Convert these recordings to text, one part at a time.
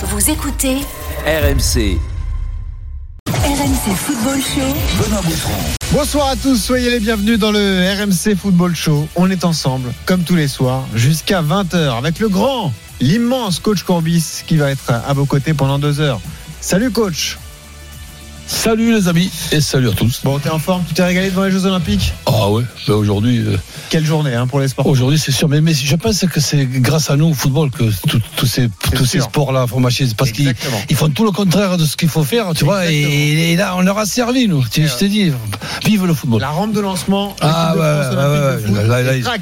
Vous écoutez RMC. RMC Football Show. Benoît Boutron. Bonsoir à tous, soyez les bienvenus dans le RMC Football Show. On est ensemble, comme tous les soirs, jusqu'à 20h, avec le grand, l'immense coach Corbis qui va être à vos côtés pendant deux heures. Salut coach Salut les amis et salut à tous. Bon, t'es en forme, tu t'es régalé devant les Jeux Olympiques? Ah ouais, ben aujourd'hui, euh, Quelle journée hein, pour les sports? aujourd'hui c'est sûr. Mais, mais je pense que c'est grâce à nous au football que tous ces, tous ces sûr. sports-là font marcher. Parce qu'ils Exactement. ils font tout le contraire de ce qu'il faut faire, tu vois. Et, là, on leur a servi, nous. Tu- je t'ai dit, vive le football. La rampe de lancement, Ah, ouais, ouais, ouais, de foot, ouais. Là, là,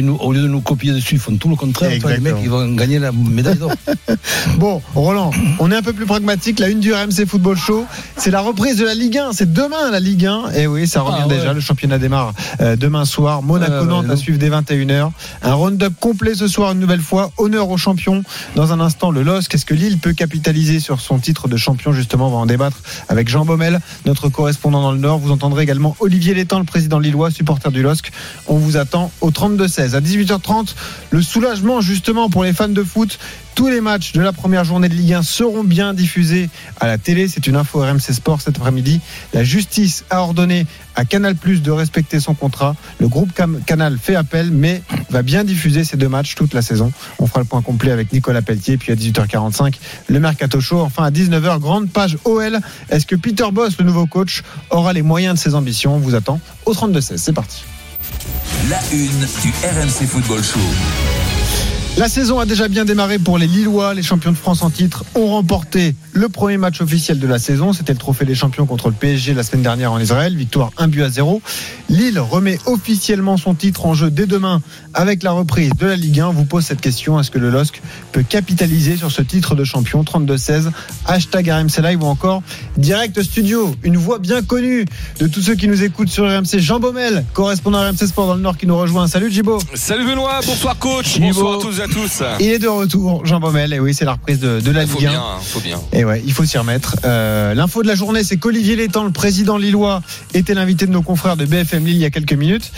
nous- au lieu de nous copier dessus, ils font tout le contraire. Toi, les mecs, ils vont gagner la médaille d'or. Bon, Roland, on est un peu plus pragmatique. La une du RMC Football Show, c'est la reprise de la Ligue 1. C'est demain la Ligue 1. Et oui, ça revient Ah ouais. déjà. Le championnat démarre euh, demain soir. Monaco-Nantes à non. suivre dès 21h. Un round-up complet ce soir une nouvelle fois. Honneur aux champions. Dans un instant, le LOSC. Est-ce que Lille peut capitaliser sur son titre de champion? Justement, on va en débattre avec Jean Baumel, notre correspondant dans le Nord. Vous entendrez également Olivier Létang, le président lillois, supporter du LOSC. On vous attend au 32-16. À 18h30, le soulagement justement pour les fans de foot. Tous les matchs de la première journée de Ligue 1 seront bien diffusés à la télé. C'est une info RMC Sport cet après-midi. La justice a ordonné à Canal Plus de respecter son contrat. Le groupe Canal fait appel, mais va bien diffuser ces deux matchs toute la saison. On fera le point complet avec Nicolas Pelletier. Puis à 18h45, le Mercato Show. Enfin à 19h, grande page OL. Est-ce que Peter Boss, le nouveau coach, aura les moyens de ses ambitions? On vous attend au 32-16. C'est parti. La une du RMC Football Show. La saison a déjà bien démarré pour les Lillois. Les champions de France en titre ont remporté le premier match officiel de la saison. C'était le trophée des champions contre le PSG la semaine dernière en Israël. Victoire 1 but à 0. Lille remet officiellement son titre en jeu dès demain avec la reprise de la Ligue 1. On vous pose cette question. Est-ce que le LOSC peut capitaliser sur ce titre de champion? 32-16 Hashtag RMC Live ou encore Direct Studio. Une voix bien connue de tous ceux qui nous écoutent sur RMC. Jean Baumel, correspondant RMC Sport dans le Nord qui nous rejoint. Salut Jibo. Salut Benoît, bonsoir coach, bonsoir à tous à tous. Il est de retour, Jean Baumel. Et oui, c'est la reprise de, de la Il faut Ligue 1. bien, faut bien. Et ouais, il faut s'y remettre. Euh, L'info de la journée, c'est qu'Olivier Létang, le président lillois, était l'invité de nos confrères de BFM Lille il y a quelques minutes.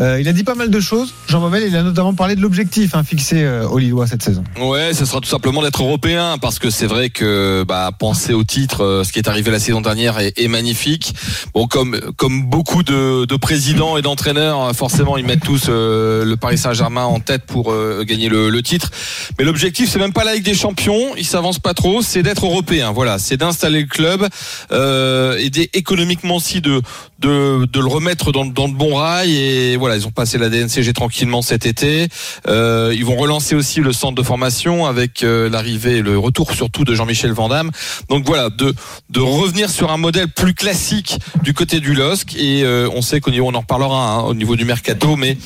Euh, il a dit pas mal de choses. Jean Baumel, il a notamment parlé de l'objectif hein, fixé euh, Lillois cette saison. Ouais, ce sera tout simplement d'être européen parce que c'est vrai que bah, penser au titre, euh, ce qui est arrivé la saison dernière est, est magnifique. Bon, comme comme beaucoup de, de présidents et d'entraîneurs, forcément ils mettent tous euh, le Paris Saint-Germain en tête pour euh, gagner le, le titre. Mais l'objectif c'est même pas la Ligue des Champions, ils s'avancent pas trop, c'est d'être européen. Voilà, c'est d'installer le club, euh, aider économiquement aussi de de, de le remettre dans, dans de bons rails et voilà ils ont passé la DNCG tranquillement cet été. Euh, ils vont relancer aussi le centre de formation avec euh, l'arrivée et le retour surtout de Jean-Michel Vandamme donc voilà de de revenir sur un modèle plus classique du côté du LOSC et euh, on sait qu'au niveau on en reparlera hein, au niveau du mercato mais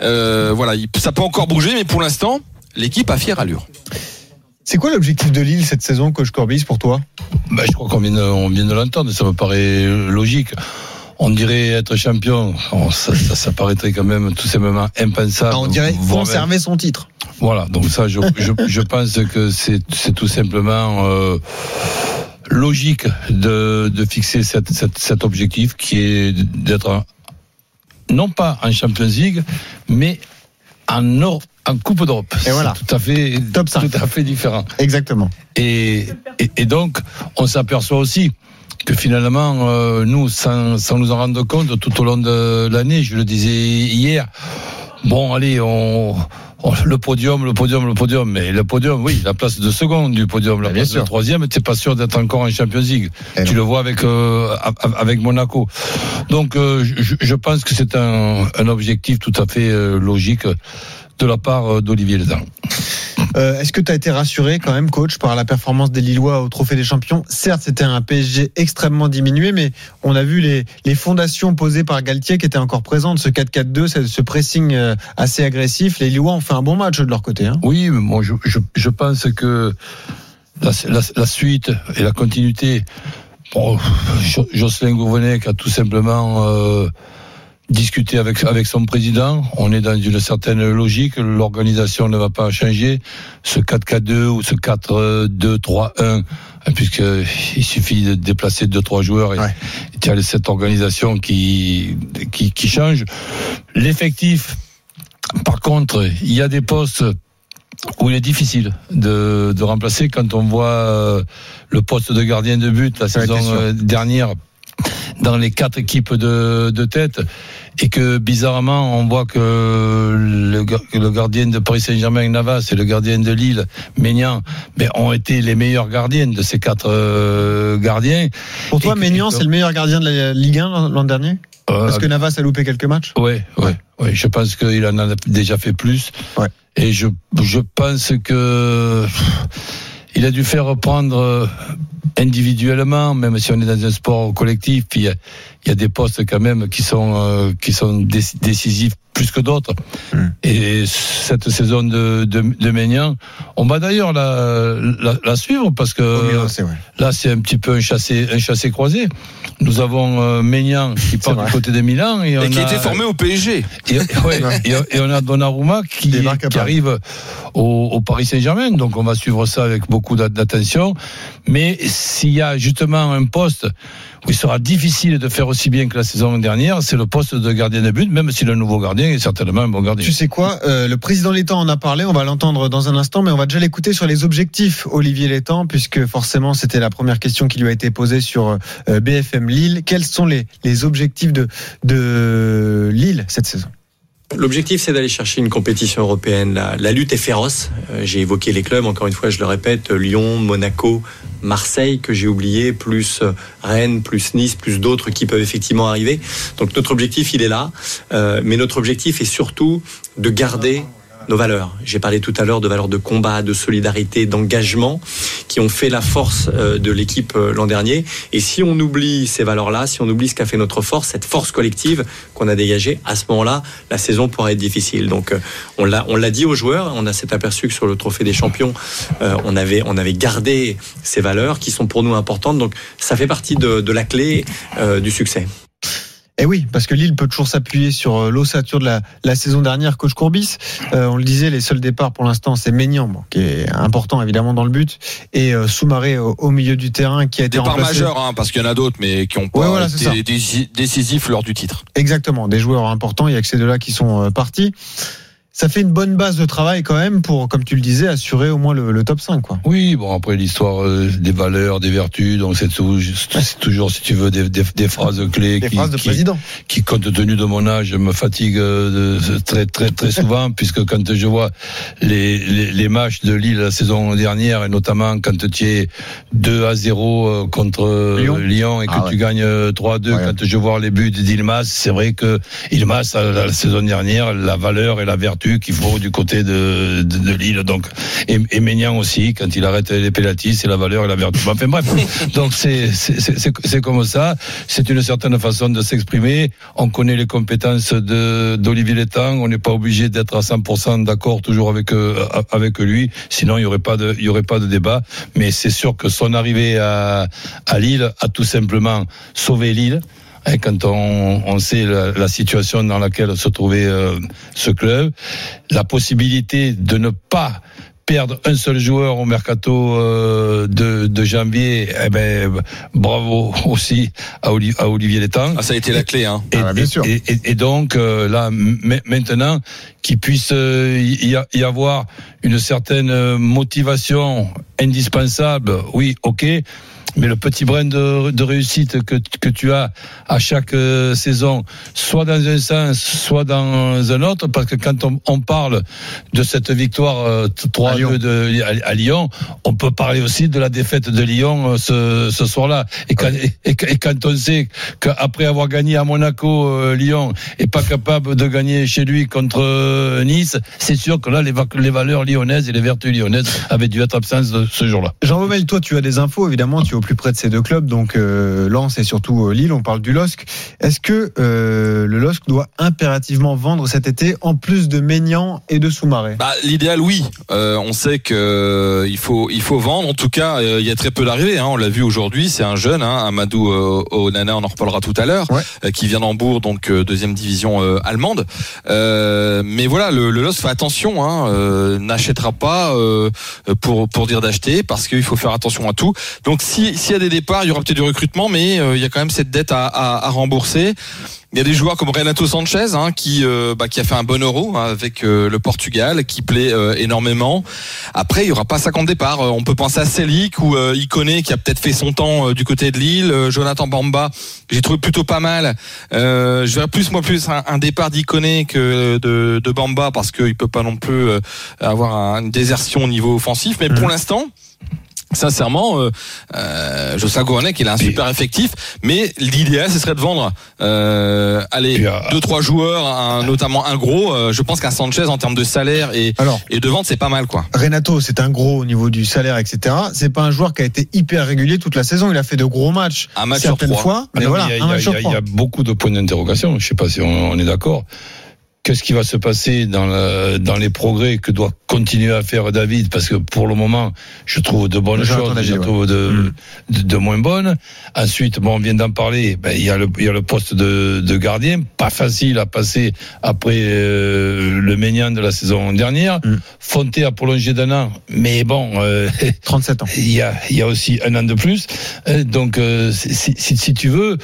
euh, voilà il- ça peut encore bouger mais pour l'instant l'équipe a fière allure. C'est quoi l'objectif de Lille cette saison, coach Corbis, pour toi? Ben, je crois qu'on vient de, on vient de l'entendre, ça me paraît logique. On dirait être champion, Oh, ça, ça, ça paraîtrait quand même tout simplement impensable. Ah, On dirait conserver son titre. Voilà, donc ça, je, je, je pense que c'est tout simplement euh, logique de, de fixer cette, cette, cet objectif qui est d'être non pas en Champions League, mais en, en Coupe d'Europe. Et voilà. C'est tout à fait, Top tout à fait différent. Exactement. Et, et, et donc, on s'aperçoit aussi que finalement, euh, nous, sans, sans nous en rendre compte, tout au long de l'année, je le disais hier, bon, allez, on, on- le podium, le podium, le podium, mais le podium, oui, la place de seconde du podium, la Bien place sûr. de troisième, t'es pas sûr d'être encore en Champions League. Eh tu non. le vois avec euh, avec Monaco. Donc, euh, je, je pense que c'est un, un objectif tout à fait euh, logique de la part euh, d'Olivier Létang. Euh, Est-ce que tu as été rassuré quand même, coach, par la performance des Lillois au Trophée des Champions? Certes, c'était un PSG extrêmement diminué, mais on a vu les, les fondations posées par Galtier qui étaient encore présentes. Ce 4-4-2, ce pressing euh, assez agressif. Les Lillois ont fait un bon match de leur côté. Hein. Oui, mais moi je, je, je pense que la, la, la suite et la continuité. Bon, Jo- Jocelyn Gourvenec a tout simplement euh, discuté avec, avec son président. On est dans une certaine logique. L'organisation ne va pas changer. Ce 4-4-2 ou ce 4-2-3-1, puisqu'il suffit de déplacer deux trois joueurs et Ouais. cette organisation qui, qui, qui change. L'effectif, par contre, il y a des postes où il est difficile de, de remplacer quand on voit euh, le poste de gardien de but la Ça saison euh, dernière dans les quatre équipes de, de tête et que bizarrement on voit que le, gardien de Paris Saint-Germain Navas et le gardien de Lille Maignan mais ont été les meilleurs gardiens de ces quatre euh, gardiens Pour toi, que- c'est le meilleur gardien de la Ligue 1 l'an- dernier Euh, Parce que Navas a loupé quelques matchs Ouais, ouais, ouais. Je pense qu'il en a déjà fait plus. Ouais. Et je, je pense que il a dû faire reprendre euh, individuellement, même si on est dans un sport collectif, il y a, il y a des postes quand même qui sont euh, qui sont déc- décisifs plus que d'autres. Mm. Et cette saison de de, on va d'ailleurs la, la, la suivre parce que c'est. Là, c'est un petit peu un chassé, un chassé croisé. Nous avons euh, qui part du côté de Milan et, on qui a été formé au PSG. et, ouais, et, et on a Donnarumma qui, qui Paris. arrive au, au Paris Saint-Germain. Donc, on va suivre ça avec beaucoup d'a- d'attention. Mais s'il y a justement un poste où il sera difficile de faire aussi bien que la saison dernière, c'est le poste de gardien de but, même si le nouveau gardien est certainement un bon gardien. Tu sais quoi euh, Le président Létang en a parlé, on va l'entendre dans un instant, mais on va déjà l'écouter sur les objectifs, Olivier Létang, puisque forcément c'était la première question qui lui a été posée sur euh, BFM Lille. Quels sont les, les objectifs de, de Lille cette saison? L'objectif, c'est d'aller chercher une compétition européenne. La, lutte est féroce. Euh, j'ai évoqué les clubs, encore une fois, je le répète, Lyon, Monaco, Marseille, que j'ai oublié, plus euh, Rennes, plus Nice, plus d'autres qui peuvent effectivement arriver. Donc notre objectif, il est là. Euh, mais notre objectif est surtout de garder nos valeurs. J'ai parlé tout à l'heure de valeurs de combat, de solidarité, d'engagement qui ont fait la force euh, de l'équipe euh, l'an dernier. Et si on oublie ces valeurs-là, si on oublie ce qu'a fait notre force, cette force collective qu'on a dégagée, à ce moment-là, la saison pourrait être difficile. Donc euh, on l'a on l'a dit aux joueurs, on a cet aperçu que sur le trophée des champions, on avait on avait gardé ces valeurs qui sont pour nous importantes. Donc ça fait partie de, de la clé du succès. Eh oui, parce que Lille peut toujours s'appuyer sur euh, l'ossature de la, la saison dernière, coach Courbis. Euh, on le disait, les seuls départs pour l'instant, c'est Maignan, bon, qui est important évidemment dans le but, et euh, Soumaré au, au milieu du terrain, qui a été Départ remplacé. majeur, hein, parce qu'il y en a d'autres, mais qui ont pas Ouais, voilà, été déci- décisifs lors du titre. Exactement, des joueurs importants, il y a que ces deux-là qui sont euh, partis. Ça fait une bonne base de travail quand même pour, comme tu le disais, assurer au moins le, le top 5. Quoi. Oui, bon après l'histoire euh, des valeurs, des vertus, donc c'est tou- c'est toujours, si tu veux, des, des, des phrases clés Des qui, phrases de qui, président. qui, compte tenu de mon âge, me fatiguent euh, très très très souvent, puisque quand je vois les, les, les matchs de Lille la saison dernière, et notamment quand tu es 2 à 0 euh, contre euh, Lyon. Lyon, et que Ah ouais. tu gagnes euh, 3-2, Ouais. quand je vois les buts d'Ilmas, c'est vrai que Ilmas, la, la saison dernière, la valeur et la vertu qu'il faut du côté de, de, de Lille. Donc, et, et Maignan aussi, quand il arrête les pénaltys, c'est la valeur et la vertu. Enfin bref, donc c'est comme ça. C'est une certaine façon de s'exprimer. On connaît les compétences d'Olivier Létang. On n'est pas obligé d'être à 100% d'accord toujours avec euh, avec lui. Sinon, il y aurait pas de il y aurait pas de débat. Mais c'est sûr que son arrivée à à Lille a tout simplement sauvé Lille. Hein, quand on, on sait la, la situation dans laquelle se trouvait euh, ce club, la possibilité de ne pas perdre un seul joueur au mercato euh, de, de janvier, eh ben, bravo aussi à, Oli- à Olivier Létang. Ah, ça a été la clé. Hein. Et, Ah bien sûr. et- et- et donc euh, là maintenant qu'il puisse euh, y avoir une certaine euh, motivation indispensable, oui, ok. Mais le petit brin de, de réussite que, que tu as à chaque euh, saison, soit dans un sens, soit dans un autre, parce que quand on, on parle de cette victoire euh, À Lyon. 3-2 de, à, à Lyon, on peut parler aussi de la défaite de Lyon euh, ce, ce soir-là. Et quand, et, et quand on sait qu'après avoir gagné à Monaco, euh, Lyon est pas capable de gagner chez lui contre Nice, c'est sûr que là, les, va- les valeurs lyonnaises et les vertus lyonnaises avaient dû être absentes ce jour-là. Jean Baumel, toi, tu as des infos, évidemment, tu au plus près de ces deux clubs, donc euh, Lens et surtout euh, Lille, on parle du LOSC. Est-ce que euh, le LOSC doit impérativement vendre cet été, en plus de Maignan et de Soumaré? Bah, l'idéal, oui. Euh, on sait que il faut il faut vendre. En tout cas, il y a très peu d'arrivées. Hein. On l'a vu aujourd'hui. C'est un jeune, hein, Amadou Onana. On en reparlera tout à l'heure, Ouais. qui vient d'Hambourg, donc deuxième division allemande. Mais voilà, le, le LOS fait attention. Hein, N'achètera pas pour pour dire d'acheter parce qu'il faut faire attention à tout. Donc si s'il y a des départs, il y aura peut-être du recrutement, mais euh, il y a quand même cette dette à, à, à rembourser. Il y a des joueurs comme Renato Sanchez hein, qui euh, bah, qui a fait un bon euro hein, avec euh, le Portugal, qui plaît énormément. Après, il y aura pas 50 départs. On peut penser à Selic ou Iconé qui a peut-être fait son temps du côté de Lille. Jonathan Bamba, j'ai trouvé plutôt pas mal. Je verrais plus moi plus un, un départ d'Iconé que de, de Bamba parce qu'il peut pas non plus avoir un- une désertion au niveau offensif. Mais pour l'instant. Sincèrement, euh, euh, Jocelyn Gourvenec, il a un Puis- super effectif, mais l'idéal, ce serait de vendre, euh, allez, Puis, euh, deux trois joueurs, un- notamment un gros. euh, je pense qu'un Sanchez en termes de salaire et, Alors, et de vente, c'est pas mal, quoi. Renato, c'est un gros au niveau du salaire, etc. C'est pas un joueur qui a été hyper régulier toute la saison. Il a fait de gros matchs Un match sur certaines trois. fois, Ah mais non, voilà, il y a- un il y a- match sur il y a- trois. il y a beaucoup de points d'interrogation. Je sais pas si on, on est d'accord. Qu'est-ce qui va se passer dans, le- dans les progrès que doit continuer à faire David Parce que pour le moment, je trouve de bonnes choses, je trouve de, Mm. de, de moins bonnes. Ensuite, bon, on vient d'en parler. Ben, il y a le, il y a le poste de, de gardien, pas facile à passer après euh, le Ménian de la saison dernière. Mm. Fonté a prolongé d'un an, mais bon. euh, 37 ans. il y a, il y a aussi un an de plus. Euh, Donc, euh, si, si, si tu veux,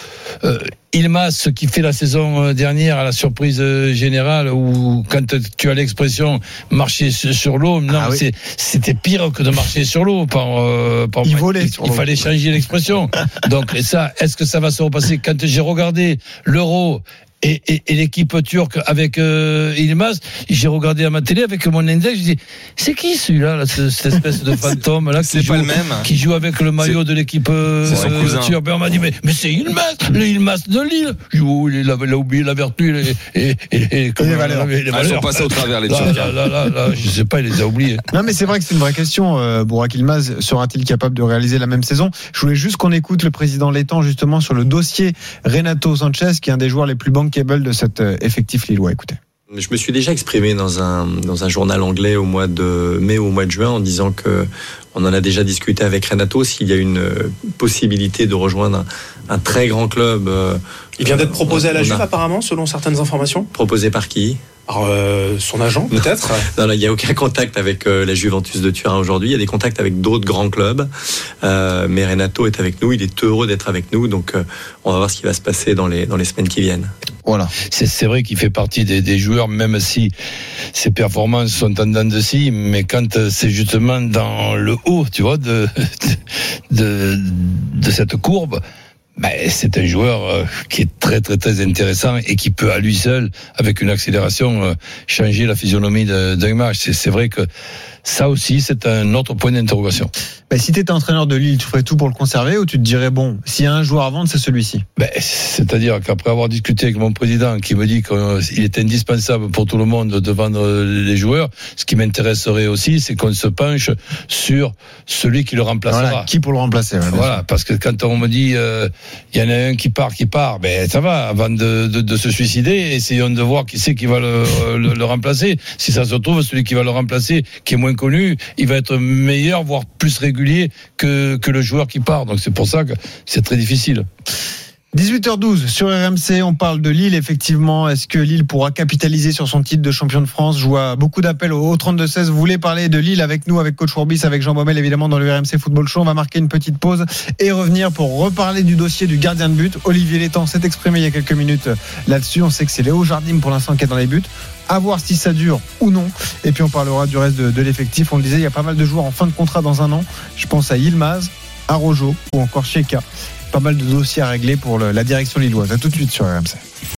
euh, Ilmas, ce qui fait la saison euh, dernière à la surprise euh, générale, où quand tu as l'expression marcher sur l'eau, non, Ah oui. c'était pire que de marcher sur l'eau. Par, euh, par- Il volait il, sur il fallait changer l'expression. Donc, et ça, est-ce que ça va se repasser? Quand j'ai regardé l'euro et, et, et l'équipe turque avec euh, Ilmaz, j'ai regardé à ma télé avec mon index, je dis, c'est qui celui-là, là, ce- cette espèce de fantôme là qui C'est joue, pas le même. qui joue avec le maillot de l'équipe euh, c'est son cousin. turque. Ben, on m'a dit, mais, mais c'est Ilmaz, le Ilmaz de Lille. Je dis, oh, il, a, il a oublié la vertu et, et, et, et, comment- les valeurs. les Ah, Ils sont valeurs. passés au travers, les Turcs. là, là, là, là, je sais pas, il les a oubliés. Non, mais c'est vrai que c'est une vraie question. Euh, Bourak Ilmaz sera-t-il capable de réaliser la même saison? Je voulais juste qu'on écoute le président Létang justement sur le dossier Renato Sanchez, qui est un des joueurs les plus bankable de cet euh, effectif lillois. Écoutez. Je me suis déjà exprimé dans un, dans un journal anglais au mois de mai ou au mois de juin en disant que on en a déjà discuté avec Renato s'il y a une euh, possibilité de rejoindre un, un très grand club. euh, Il vient d'être proposé à la Juve apparemment, selon certaines informations? Proposé par qui? Alors, euh, son agent, peut-être? Non, il n'y a aucun contact avec euh, la Juventus de Turin aujourd'hui. Il y a des contacts avec d'autres grands clubs. Euh, mais Renato est avec nous. Il est heureux d'être avec nous. Donc, euh, on va voir ce qui va se passer dans les, dans les semaines qui viennent. Voilà. C'est c'est vrai qu'il fait partie des, des joueurs, même si ses performances sont en dents de scie, mais quand euh, c'est justement dans le haut, tu vois, de, de, de cette courbe, ben, c'est un joueur euh, qui est très très très intéressant et qui peut à lui seul, avec une accélération, euh, changer la physionomie d'un match. C'est vrai que ça aussi, c'est un autre point d'interrogation. Bah, si tu étais entraîneur de Lille, tu ferais tout pour le conserver ou tu te dirais, bon, s'il y a un joueur à vendre, c'est celui-ci? Ben, C'est-à-dire qu'après avoir discuté avec mon président qui me dit qu'il est indispensable pour tout le monde de vendre les joueurs, ce qui m'intéresserait aussi, c'est qu'on se penche sur celui qui le remplacera. Voilà, Qui pour le remplacer ouais, Voilà, parce que quand on me dit euh, il y en a un qui part, qui part, ben ça va. Avant de, de, de se suicider, essayons de voir qui c'est qui va le, le, le remplacer. Si ça se trouve, celui qui va le remplacer, qui est moins il va être meilleur, voire plus régulier que, que le joueur qui part. Donc c'est pour ça que c'est très difficile. 18h12 sur RMC, on parle de Lille effectivement. Est-ce que Lille pourra capitaliser sur son titre de champion de France? Je vois beaucoup d'appels au 32-16. Vous voulez parler de Lille avec nous, avec Coach Courbis, avec Jean Baumel évidemment dans le RMC Football Show. On va marquer une petite pause et revenir pour reparler du dossier du gardien de but. Olivier Létang s'est exprimé il y a quelques minutes là-dessus. On sait que c'est Léo Jardim pour l'instant qui est dans les buts. À voir si ça dure ou non. Et puis on parlera du reste de, l'effectif. On le disait, il y a pas mal de joueurs en fin de contrat dans un an. Je pense à Yilmaz, à Rojo ou encore Sheka. Pas mal de dossiers à régler pour la direction lilloise. À tout de suite sur RMC.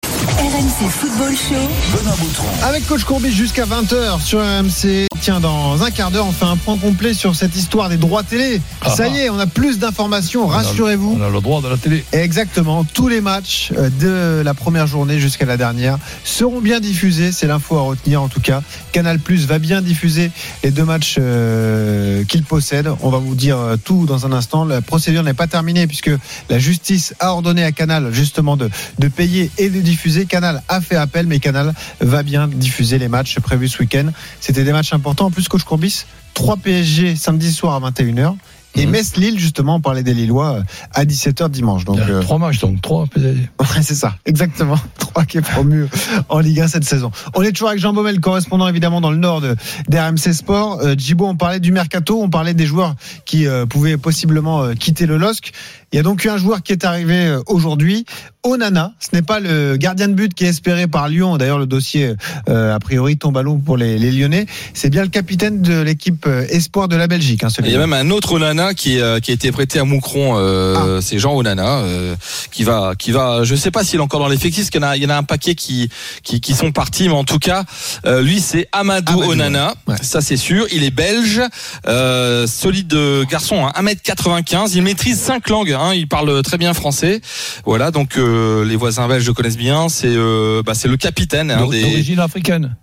RMC Football Show. Benoît Boutron. Avec Coach Courbis jusqu'à 20h sur RMC. Tiens, dans un quart d'heure, on fait un point complet sur cette histoire des droits télé. Ah. Ça y est, on a plus d'informations, rassurez-vous. On a le droit de la télé. Exactement, tous les matchs euh, de la première journée jusqu'à la dernière seront bien diffusés, c'est l'info à retenir en tout cas. Canal Plus va bien diffuser les deux matchs euh, qu'il possède. On va vous dire euh, tout dans un instant. La procédure n'est pas terminée puisque la justice a ordonné à Canal justement de, de payer et de diffuser. Canal a fait appel, mais Canal va bien diffuser les matchs prévus ce week-end. C'était des matchs importants. En plus, coach Courbis, 3 PSG samedi soir à 21h. Et Mhm. Metz-Lille, justement, on parlait des Lillois euh, à 17h dimanche. Donc, euh, Trois matchs, donc trois peut-être. Ouais, c'est ça, exactement. 3 qui est promu en Ligue 1 cette saison. On est toujours avec Jean Baumel, correspondant évidemment dans le nord de- d'RMC Sport. Euh, Djibo, on parlait du mercato, on parlait des joueurs qui euh, pouvaient possiblement quitter le LOSC. Il y a donc eu un joueur qui est arrivé euh, aujourd'hui, Onana. Ce n'est pas le gardien de but qui est espéré par Lyon. D'ailleurs, le dossier, euh, a priori, tombe à l'eau pour les, les Lyonnais. C'est bien le capitaine de l'équipe euh, espoir de la Belgique. Hein, Il y a même un autre Onana qui, euh, qui a été prêté à Moucron. Euh, Ah. C'est Jean Onana euh, qui va, qui va. Je sais pas s'il est encore dans l'effectif, parce qu'il y en a, il y en a un paquet qui, qui, qui sont partis, mais en tout cas, euh, lui c'est Amadou, Amadou, Onana. ouais. Ça c'est sûr. Il est belge, euh, solide garçon, hein, 1m95. Il maîtrise cinq langues. Hein, il parle très bien français. Voilà, donc euh, les voisins belges le connaissent bien. C'est, euh, bah, c'est le capitaine. hein, des... D'origine africaine.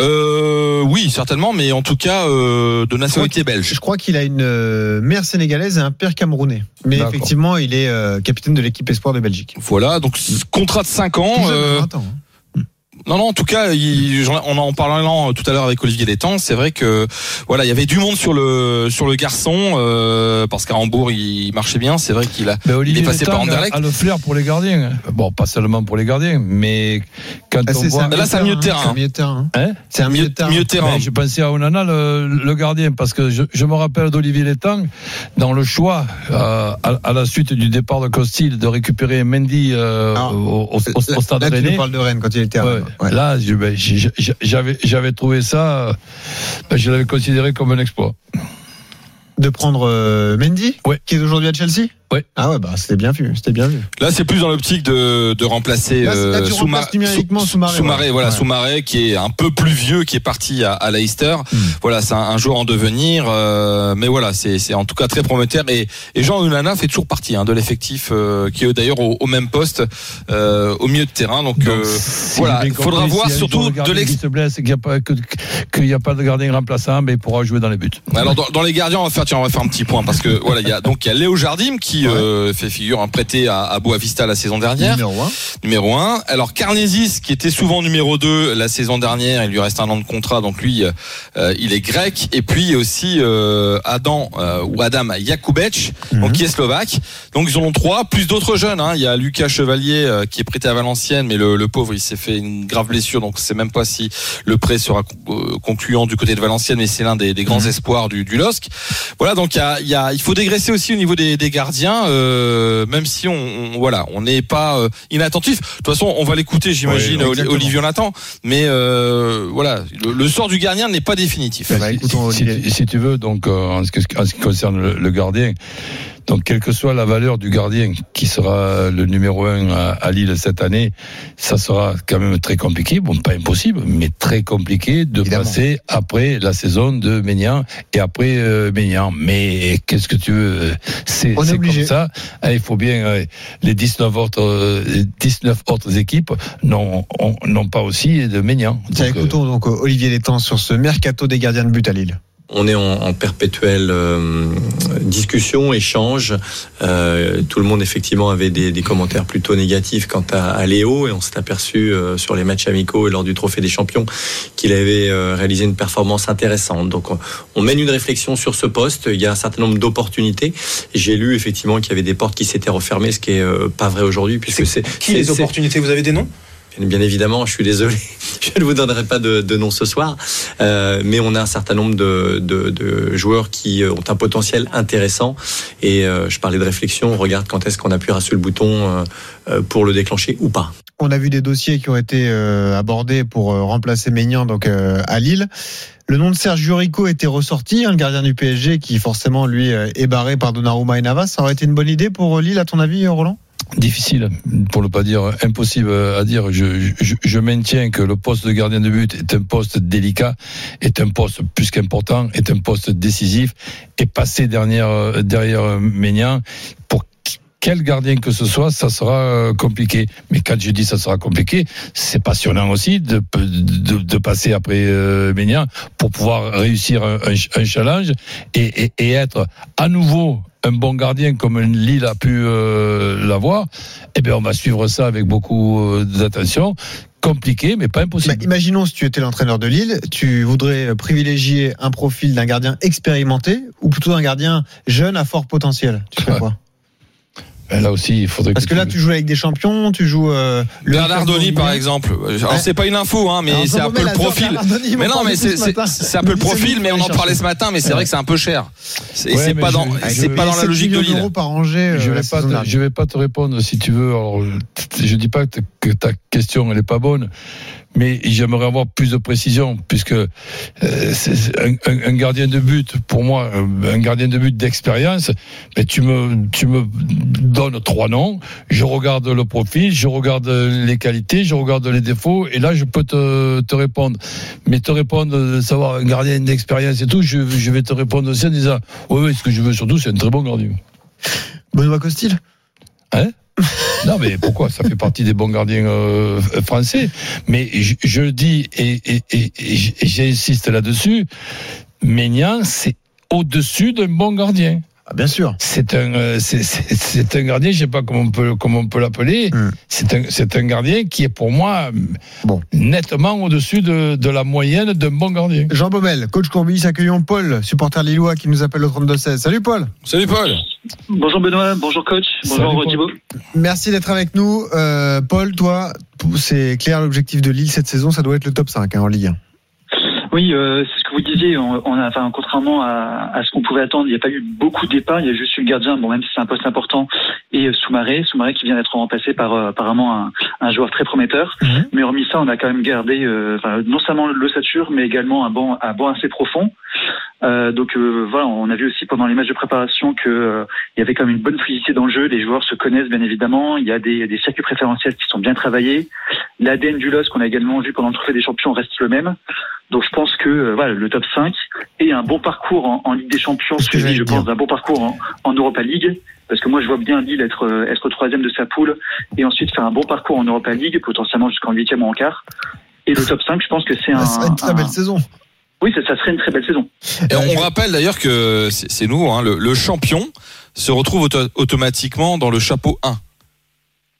Euh, oui, certainement, mais en tout cas euh, de nationalité belge. Je crois qu'il a une euh, mère sénégalaise et un père camerounais. Mais effectivement, il est euh, capitaine de l'équipe espoir de Belgique. Voilà, donc contrat de 5 ans. Tout jeune, euh, 20 ans, hein. Non, non, en tout cas, il, on en parlant tout à l'heure avec Olivier Létang, c'est vrai que voilà, il y avait du monde sur le sur le garçon euh, parce qu'à Hambourg il marchait bien. C'est vrai qu'il a. Ben, Il est passé par Létang Anderlecht. a le flair pour les gardiens. Bon, pas seulement pour les gardiens, mais quand Ah, on c'est- voit. Là, c'est un milieu de terrain. C'est un milieu de terrain. hein. Hein C'est un milieu terrain. Milieu terrain. Ben, je pensais à Onana, le, le gardien, parce que je, je me rappelle d'Olivier Létang, dans le choix, euh, à, à la suite du départ de Costil, de récupérer Mendy euh, Ah. au, au- au- au stade Là, tu parles de Rennes quand il était à Ouais. Là, ben, j'avais trouvé ça, euh, ben, je l'avais considéré comme un exploit. De prendre euh, Mendy, Ouais. qui est aujourd'hui à Chelsea. Ouais. Ah ouais, bah c'était bien vu, c'était bien vu. Là, c'est plus dans l'optique de, de remplacer euh, Soumaré, Soumaré, ouais. voilà, Ouais. Soumaré qui est un peu plus vieux, qui est parti à, à Leicester. Hmm. Voilà, c'est un, un joueur en devenir, euh, mais voilà, c'est c'est en tout cas très prometteur. Et, et Jean Unana fait toujours partie hein, de l'effectif, euh, qui est d'ailleurs au, au même poste, euh, au milieu de terrain. Donc, Donc, euh, voilà, il faudra voir surtout de l'ex. Qu'il n'y a, pas- de gardien remplaçant, mais il pourra jouer dans les buts. Alors dans, dans les gardiens, on va faire tiens, on va faire un petit point parce que voilà, il y a donc il y a Léo Jardim qui euh, fait figure un prêté à, à Boavista la saison dernière. Numéro 1. numéro 1. Alors Carnesis, qui était souvent numéro 2 la saison dernière, il lui reste un an de contrat, donc lui, euh, il est grec. Et puis aussi euh, Adam euh, ou Adam Jakubec, donc qui est slovaque. Donc ils en ont trois, plus d'autres jeunes. Hein. Il y a Lucas Chevalier euh, qui est prêté à Valenciennes, mais le, le pauvre, il s'est fait une grave blessure, donc c'est même pas si le prêt sera euh, concluant du côté de Valenciennes, mais c'est l'un des, des grands espoirs du, du LOSC. Voilà, donc il y a, il y a- il faut dégraisser aussi au niveau des, des gardiens, euh, même si on, on- voilà, on n'est pas euh, inattentif. De toute façon, on va l'écouter, j'imagine. Olivier Nathan. Mais euh, voilà, le, le sort du gardien n'est pas définitif. Bah, si, écoutons si- si tu veux, donc euh, en, ce qui, en ce qui concerne le, le gardien, donc quelle que soit la valeur du gardien qui sera le numéro un à, Lille cette année, ça sera quand même très compliqué. Bon, pas impossible, mais très compliqué de Évidemment. passer après la saison de Ménian et après euh, Ménian. Mais qu'est-ce que tu veux C'est est c'est comme ça. Ah, Il faut bien euh, les 19 autres, euh, les 19 autres équipes n'ont ont- n'ont pas aussi de Ménian. Tiens, Donc, euh, écoutons donc euh, Olivier Létang sur ce mercato des gardiens de but à Lille. On est en, en perpétuelle euh, discussion, échange. Euh, tout le monde effectivement avait des, des commentaires plutôt négatifs quant à, à Léo et on s'est aperçu euh, sur les matchs amicaux et lors du Trophée des Champions qu'il avait euh, réalisé une performance intéressante. Donc on, on mène une réflexion sur ce poste. Il y a un certain nombre d'opportunités. J'ai lu effectivement qu'il y avait des portes qui s'étaient refermées, ce qui est euh, pas vrai aujourd'hui puisque c'est Qui les opportunités? Vous avez des noms? Bien évidemment, je suis désolé, je ne vous donnerai pas de, de nom ce soir, euh, mais on a un certain nombre de, de, de joueurs qui euh, ont un potentiel intéressant. Et euh, je parlais de réflexion, on regarde quand est-ce qu'on appuiera sur le bouton euh, euh, pour le déclencher ou pas. On a vu des dossiers qui ont été euh, abordés pour remplacer Maignan donc à Lille. Le nom de Serge Jurico était ressorti, hein, le gardien du PSG qui forcément lui est barré par Donnarumma et Navas. Ça aurait été une bonne idée pour Lille à ton avis, Roland? Difficile, pour ne pas dire impossible à dire. Je, je, je maintiens que le poste de gardien de but est un poste délicat, est un poste plus qu'important, est un poste décisif. Et passer derrière, derrière Ménian, pour quel gardien que ce soit, ça sera compliqué. Mais quand je dis ça sera compliqué, c'est passionnant aussi de, de, de passer après euh, Ménian pour pouvoir réussir un, un, un challenge et, et, et être à nouveau un bon gardien comme Lille a pu euh, l'avoir, eh bien on va suivre ça avec beaucoup euh, d'attention. Compliqué, mais pas impossible. Bah, imaginons si tu étais l'entraîneur de Lille, tu voudrais privilégier un profil d'un gardien expérimenté ou plutôt d'un gardien jeune à fort potentiel. Tu ferais quoi? Là aussi, il faudrait Parce que là, tu joues avec des champions, tu joues. euh, le Bernardoni par exemple. Alors Ouais. c'est pas une info, hein, mais c'est un peu le profil. Mais non, mais c'est ce un peu le profil, il mais on en parlait ce matin, mais c'est vrai que c'est un peu cher. Et Ouais, c'est pas je- dans, je- c'est pas dans la 7 logique de Lille. par Angers. je euh, la vais pas, te, je vais pas te répondre si tu veux. Alors, je dis pas que, que ta question elle est pas bonne, mais j'aimerais avoir plus de précision puisque euh, un, un- un gardien de but pour moi, euh, un gardien de but d'expérience. Mais tu me tu me donnes trois noms, je regarde le profil, je regarde les qualités, je regarde les défauts, et là je peux te, te répondre. Mais te répondre savoir un gardien d'expérience et tout, je, je vais te répondre aussi en disant oui oui, ce que je veux surtout c'est un très bon gardien. Benoît Costil? Non, mais pourquoi? Ça fait partie des bons gardiens euh, français. Mais je, dis et j'insiste là-dessus. Ménian, c'est au-dessus d'un bon gardien. Ah, Bien sûr. C'est un, euh, c'est- un gardien, je sais pas comment on peut, comment on peut l'appeler. Hmm. C'est un, c'est un gardien qui est pour moi Bon. nettement au-dessus de, de la moyenne d'un bon gardien. Jean Baumel, coach Courbis, accueillons Paul, supporter lillois qui nous appelle au 32-16. Salut Paul. Salut Paul. Bonjour Benoît, bonjour coach, bonjour. Thibaut. Merci d'être avec nous. Euh, Paul, toi, c'est clair, l'objectif de Lille cette saison, ça doit être le top 5 hein, en Ligue 1. Oui, euh, c'est ce que vous disiez. On, on a, enfin, contrairement à, à ce qu'on pouvait attendre, il n'y a pas eu beaucoup de départs. Il y a juste eu le gardien, bon, même si c'est un poste important, et euh, Soumaré, Soumaré qui vient d'être remplacé par euh, apparemment un, un joueur très prometteur. Mhm. Mais hormis ça, on a quand même gardé euh, non seulement l'ossature, mais également un banc, un banc assez profond. Euh, donc euh, voilà, on a vu aussi pendant les matchs de préparation que euh, il y avait quand même une bonne fluidité dans le jeu. Les joueurs se connaissent bien évidemment. Il y a des, des circuits préférentiels qui sont bien travaillés. L'ADN du LOS qu'on a également vu pendant le Trophée des Champions reste le même. Donc je pense que euh, voilà le top 5 et un bon parcours en, en Ligue des Champions suivi, je dire. pense, d'un bon parcours en, en Europa League. Parce que moi, je vois bien Lille être, euh, être troisième de sa poule et ensuite faire un bon parcours en Europa League, potentiellement jusqu'en huitième ou en quart. Et le top 5, je pense que c'est un, Ça serait une très un- belle saison. Oui, ça, ça serait une très belle saison. Et on rappelle d'ailleurs que c'est nous, hein, le, le champion se retrouve auto- automatiquement dans le chapeau 1.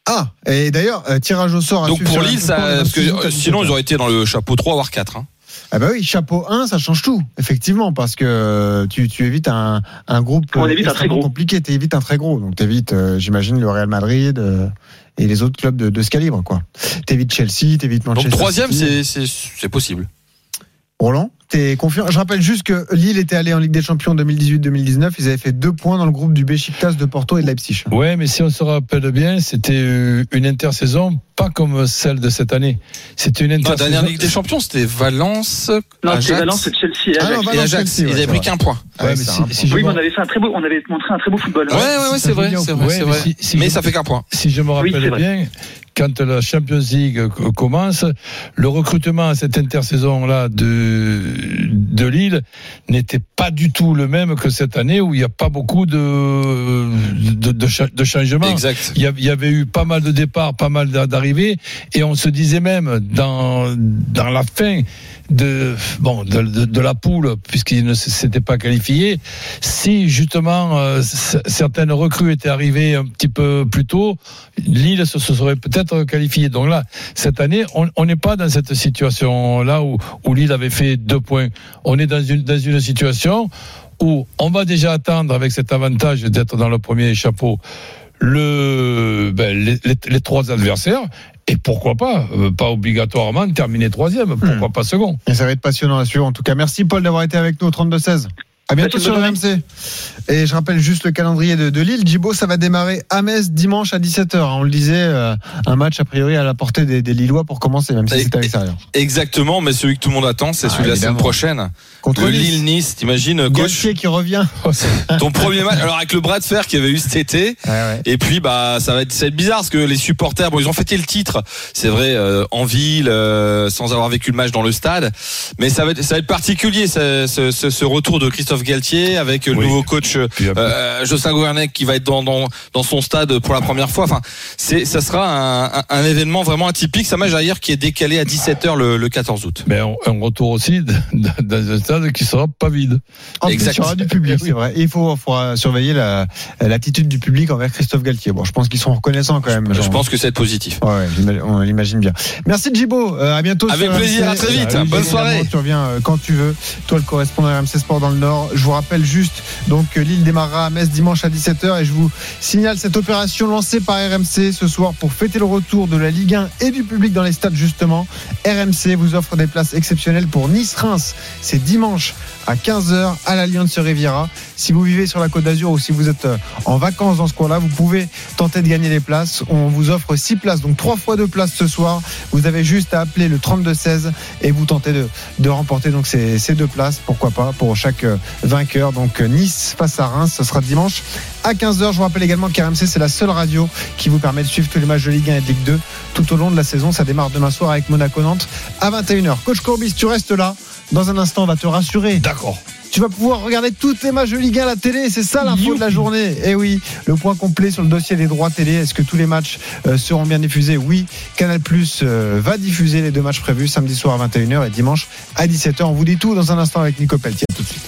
Ah, et d'ailleurs, euh, tirage au sort à Donc pour Lille, ça, parce que euh, sinon ils auraient été dans le chapeau 3 voire 4. Hein. Ah bah oui, chapeau 1, ça change tout, effectivement, parce que euh, tu, tu évites un, un groupe On évite un très gros. compliqué, tu évites un très gros. Donc tu évites, j'imagine, le Real Madrid euh, et les autres clubs de, de ce calibre. quoi. Tu évites Chelsea, tu évites Manchester Donc troisième, c'est possible. Roland, t'es confiant Je rappelle juste que Lille était allé en Ligue des Champions 2018-2019, ils avaient fait deux points dans le groupe du Besiktas de Porto et de Leipzig. Ouais, mais si on se rappelle bien, c'était une intersaison pas comme celle de cette année. C'était une Non, la intersaison. dernière Ligue des Champions, c'était Valence, Non, c'est Valence, Chelsea et Ah Ajax. non, et Valence, Ajax. Chelsea, ouais, Ils avaient pris qu'un point. Ah ouais, mais c'est si- un si point. je oui, mais on avait fait un très beau, on avait montré un très beau football. Ouais, ouais, ouais, c'est vrai, c'est vrai, mais vrai. si- si mais je- ça fait qu'un point. si je me rappelle bien, quand la Champions League commence, le recrutement à cette intersaison-là de, de Lille n'était pas du tout le même que cette année où il n'y a pas beaucoup de, de, de, cha- de changements. Exact. Il y a- il y avait eu pas mal de départs, pas mal d'a- d'arrivées, et on se disait même dans, dans la fin de, bon, de, de- de la poule, puisqu'il ne s'était pas qualifié, si justement euh, certaines recrues étaient arrivées un petit peu plus tôt, Lille se, se serait peut-être qualifié. Donc là, cette année, on n'est pas dans cette situation-là où, où Lille avait fait deux points. On est dans une, dans une situation où on va déjà attendre avec cet avantage d'être dans le premier chapeau le, ben, les- les trois adversaires. Et pourquoi pas, euh, pas obligatoirement terminer troisième, pourquoi pas second. Et ça va être passionnant à suivre. En tout cas, merci Paul d'avoir été avec nous au 32-16. À bientôt Merci, sur RMC. Et je rappelle juste le calendrier de, de Lille. Djibo, ça va démarrer à Metz dimanche à 17h. On le disait, euh, un match a priori à la portée des, des Lillois pour commencer, même si c'est à l'extérieur. Exactement, mais celui que tout le monde attend, c'est Ah, celui de la semaine prochaine. Contre Le Nice. Lille-Nice, t'imagines, Galtier qui revient. ton premier match. Alors avec le bras de fer qu'il y avait eu cet été. Ouais, ouais. Et puis bah ça va être, ça va être bizarre parce que les supporters, bon ils ont fêté le titre, c'est vrai euh, en ville, euh, sans avoir vécu le match dans le stade, mais ça va être, ça va être particulier ce, ce, ce- ce retour de Christophe Galtier avec le Oui. nouveau coach euh, Jocelyn Gouvernec qui va être dans, dans, dans son stade pour la première fois. Enfin, c'est, ça sera un, un, un événement vraiment atypique. C'est un match d'ailleurs qui est décalé à 17h le, le 14 août. Mais un, un retour aussi dans un stade qui sera pas vide. En plus, Exact. il y aura du public, c'est vrai. Et il faut, faudra surveiller la- l'attitude du public envers Christophe Galtier. Bon, je pense qu'ils sont reconnaissants quand même. Je pense que ça va être positif. Ouais, on l'imagine bien. Merci Djibo, euh, à bientôt. Avec sur plaisir, RMC. à très vite. Bonne soirée. Tu reviens euh, quand tu veux. Toi, le correspondant RMC Sport dans le Nord. Alors, je vous rappelle juste donc que Lille démarrera à Metz dimanche à 17h et je vous signale cette opération lancée par RMC ce soir pour fêter le retour de la Ligue 1 et du public dans les stades justement. RMC vous offre des places exceptionnelles pour Nice-Reims. C'est dimanche à 15h à l'Alliance Riviera. Si vous vivez sur la Côte d'Azur ou si vous êtes euh, en vacances dans ce coin-là, vous pouvez tenter de gagner des places. On vous offre 6 places, donc 3 fois 2 places ce soir. Vous avez juste à appeler le 32-16 et vous tentez de, de remporter donc ces, ces deux places, pourquoi pas, pour chaque euh, vainqueur. Donc euh, Nice face à Reims, ce sera dimanche à 15h. Je vous rappelle également qu'RMC, c'est la seule radio qui vous permet de suivre tous les matchs de Ligue 1 et de Ligue 2 tout au long de la saison. Ça démarre demain soir avec Monaco-Nantes à 21h. Coach Courbis, tu restes là. Dans un instant, on va te rassurer. D'accord. Tu vas pouvoir regarder toutes les matchs de Ligue 1 à la télé. C'est ça l'info de la journée. Et oui, le point complet sur le dossier des droits télé. Est-ce que tous les matchs euh, seront bien diffusés? Oui. Canal Plus euh, va diffuser les deux matchs prévus samedi soir à 21h et dimanche à 17h. On vous dit tout dans un instant avec Nico Pelletier. À tout de suite.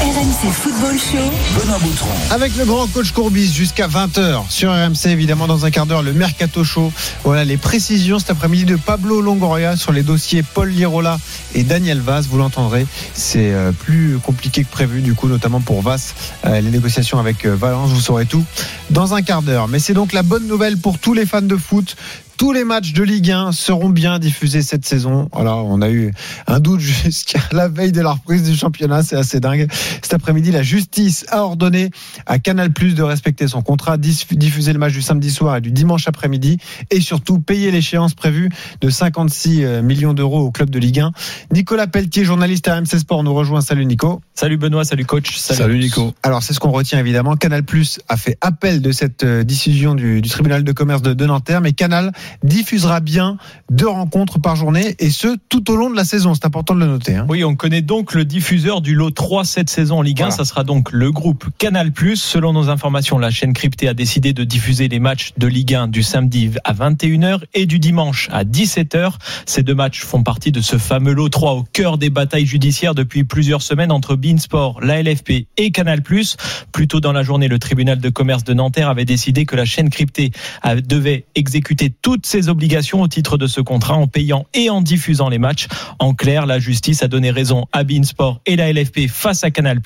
RMC Football Show. Benoît Boutron. Avec le grand coach Courbis jusqu'à 20h sur RMC, évidemment, dans un quart d'heure, le Mercato Show. Voilà les précisions cet après-midi de Pablo Longoria sur les dossiers Paul Lirola et Daniel Vaz. Vous l'entendrez, c'est euh, plus compliqué que prévu, du coup, notamment pour Vaz. Euh, les négociations avec euh, Valence, vous saurez tout dans un quart d'heure. Mais c'est donc la bonne nouvelle pour tous les fans de foot. Tous les matchs de Ligue 1 seront bien diffusés cette saison. Alors, on a eu un doute jusqu'à la veille de la reprise du championnat. C'est assez dingue. Cet après-midi, la justice a ordonné à Canal Plus de respecter son contrat, diffuser le match du samedi soir et du dimanche après-midi et surtout payer l'échéance prévue de 56 euh, millions d'euros au club de Ligue 1. Nicolas Pelletier, journaliste à RMC Sport, nous rejoint. Salut Nico. Salut Benoît, salut coach. Salut, Nico. Alors, c'est ce qu'on retient évidemment. Canal Plus a fait appel de cette euh, décision du, du tribunal de commerce de, de Nanterre, mais Canal diffusera bien deux rencontres par journée et ce tout au long de la saison. C'est important de le noter. hein. Oui, on connaît donc le diffuseur du lot 3 cette saison en Ligue 1. Voilà. Ça sera donc le groupe Canal+. Selon nos informations, la chaîne cryptée a décidé de diffuser les matchs de Ligue 1 du samedi à 21h et du dimanche à 17h. Ces deux matchs font partie de ce fameux lot 3 au cœur des batailles judiciaires depuis plusieurs semaines entre Beansport, la LFP et Canal+. Plus tôt dans la journée, le tribunal de commerce de Nanterre avait décidé que la chaîne cryptée a- devait exécuter toutes ses obligations au titre de ce contrat en payant et en diffusant les matchs. En clair, la justice a donné raison à Beansport et la LFP face à Canal+.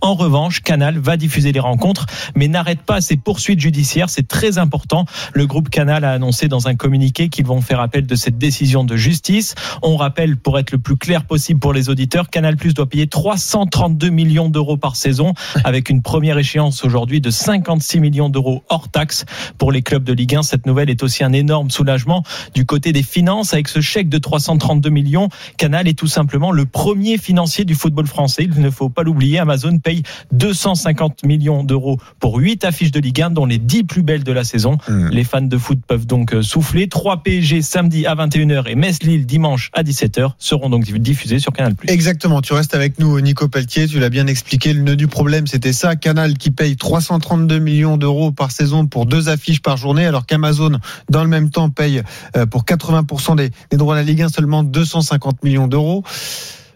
En revanche, Canal va diffuser les rencontres, mais n'arrête pas ses poursuites judiciaires. C'est très important. Le groupe Canal a annoncé dans un communiqué qu'ils vont faire appel de cette décision de justice. On rappelle, pour être le plus clair possible pour les auditeurs, Canal+ doit payer 332 millions d'euros par saison, avec une première échéance aujourd'hui de 56 millions d'euros hors taxe pour les clubs de Ligue 1. Cette nouvelle est aussi un énorme soulagement du côté des finances. Avec ce chèque de 332 millions, Canal est tout simplement le premier financier du football français. Ne faut pas l'oublier. Amazon paye 250 millions d'euros pour 8 affiches de Ligue 1, dont les 10 plus belles de la saison. Mmh. Les fans de foot peuvent donc euh, souffler. 3 PSG samedi à 21h et Metz-Lille dimanche à 17h seront donc diffusés sur Canal+. Exactement, tu restes avec nous Nico Pelletier, tu l'as bien expliqué, le nœud du problème c'était ça, Canal qui paye 332 millions d'euros par saison pour deux affiches par journée, alors qu'Amazon dans le même temps paye euh, pour 80% des, des droits de la Ligue 1 seulement 250 millions d'euros.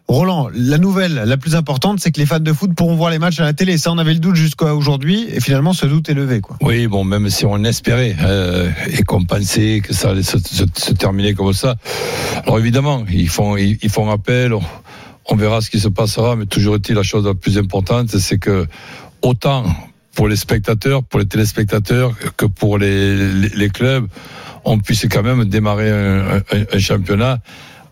Roland, la nouvelle la plus importante, c'est que les fans de foot pourront voir les matchs à la télé. Ça, on avait le doute jusqu'à aujourd'hui, et finalement, ce doute est levé. Quoi. Oui, bon, même si on espérait euh, et qu'on pensait que ça allait se, se- se terminer comme ça. Alors évidemment, ils font, ils, font appel. On, verra ce qui se passera, mais toujours est-il la chose la plus importante, c'est que autant pour les spectateurs, pour les téléspectateurs, que pour les, clubs, on puisse quand même démarrer un championnat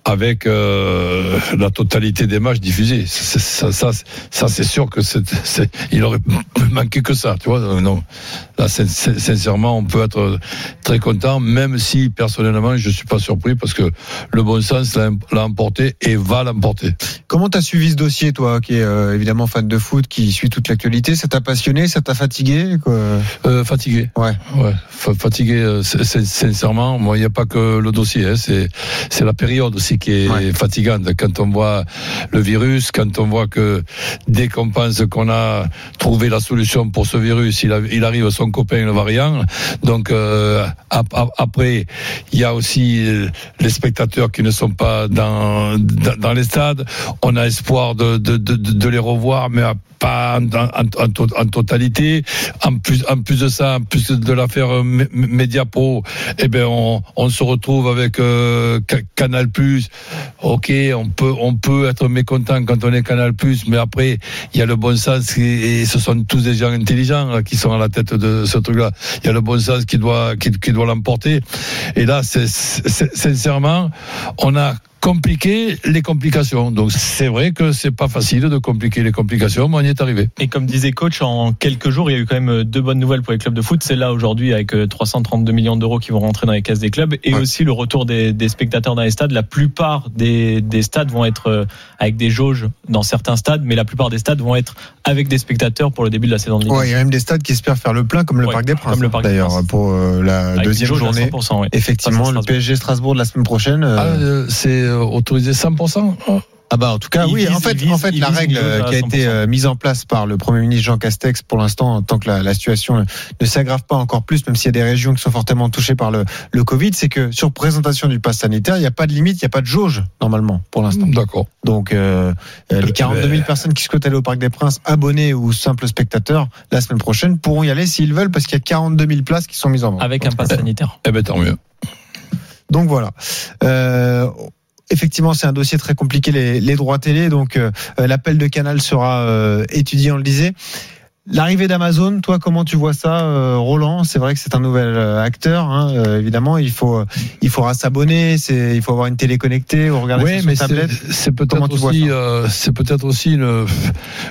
avec euh, la totalité des matchs diffusés. Ça, ça, ça c'est sûr que c'est, il aurait manqué que ça, tu vois. Non, là, sin- sin- sincèrement, on peut être très content, même si personnellement, je suis pas surpris parce que le bon sens l'a emporté et va l'emporter. Comment t'as suivi ce dossier, toi, qui est euh, évidemment fan de foot, qui suit toute l'actualité? Ça t'a passionné? Ça t'a fatigué quoi? Euh, fatigué. Ouais. Ouais, fa- fatigué, sin- sin- sincèrement. Moi, il n'y a pas que le dossier, hein, c'est c'est la période aussi qui est Ouais. fatigante. Quand on voit le virus, quand on voit que dès qu'on pense qu'on a trouvé la solution pour ce virus, il, a- il arrive son copain le variant. Donc euh, ap- ap- après, il y a aussi euh, les spectateurs qui ne sont pas dans dans, dans les stades. On a espoir de de, de, de les revoir, mais pas en, en- en to- en totalité. En plus, en plus de ça, en plus de l'affaire Mediapro, eh ben on, on se retrouve avec euh, Ca- Canal Plus Ok, on peut, on peut être mécontent quand on est Canal Plus, mais après, il y a le bon sens et, ce sont tous des gens intelligents là, qui sont à la tête de ce truc-là. Il y a le bon sens qui doit, qui, qui doit l'emporter. Et là, sincèrement, on a compliqué les complications. Donc c'est vrai que c'est pas facile de compliquer les complications, mais on y est arrivé. Et comme disait coach, en quelques jours, il y a eu quand même deux bonnes nouvelles pour les clubs de foot. C'est là aujourd'hui avec euh, 332 millions d'euros qui vont rentrer dans les caisses des clubs et Ouais. aussi le retour des, des spectateurs dans les stades. La plupart des, des stades vont être euh, avec des jauges dans certains stades, mais la plupart des stades vont être avec des spectateurs pour le début de la saison de Ligue. Ouais, il y a même des stades qui espèrent faire le plein, comme le Ouais, Parc des Princes. comme le Parc des D'ailleurs, Princes. pour euh, la Avec deuxième journée. 100%, ouais. Effectivement, le. PSG Strasbourg de la semaine prochaine. euh, Ah, euh, c'est euh, autorisé 100% hein Ah bah en tout cas Il oui vise- en fait il vise- en fait il la règle euh, qui a été 100%. euh, mise en place par le premier ministre Jean Castex pour l'instant tant que la, la situation ne, s'aggrave pas encore plus même s'il y a des régions qui sont fortement touchées par le, le Covid c'est que sur présentation du pass sanitaire il n'y a pas de limite il n'y a pas de jauge normalement pour l'instant D'accord. donc euh, euh, les 42 000 mais- personnes qui souhaitent aller au Parc des Princes abonnés ou simples spectateurs la semaine prochaine pourront y aller s'ils veulent parce qu'il y a 42 000 places qui sont mises en vente Avec un pass sanitaire. Eh ben tant mieux. donc voilà. Euh, Effectivement, c'est un dossier très compliqué, les, droits télé. Donc, euh, l'appel de Canal sera euh, étudié, on le disait. L'arrivée d'Amazon, toi, comment tu vois ça, euh, Roland? C'est vrai que c'est un nouvel euh, acteur. Hein, euh, évidemment, il faut, il faudra s'abonner. C'est, il faut avoir une télé connectée ou regarder Oui, sur mais c'est tablette. c'est peut-être aussi, euh, c'est peut-être aussi une,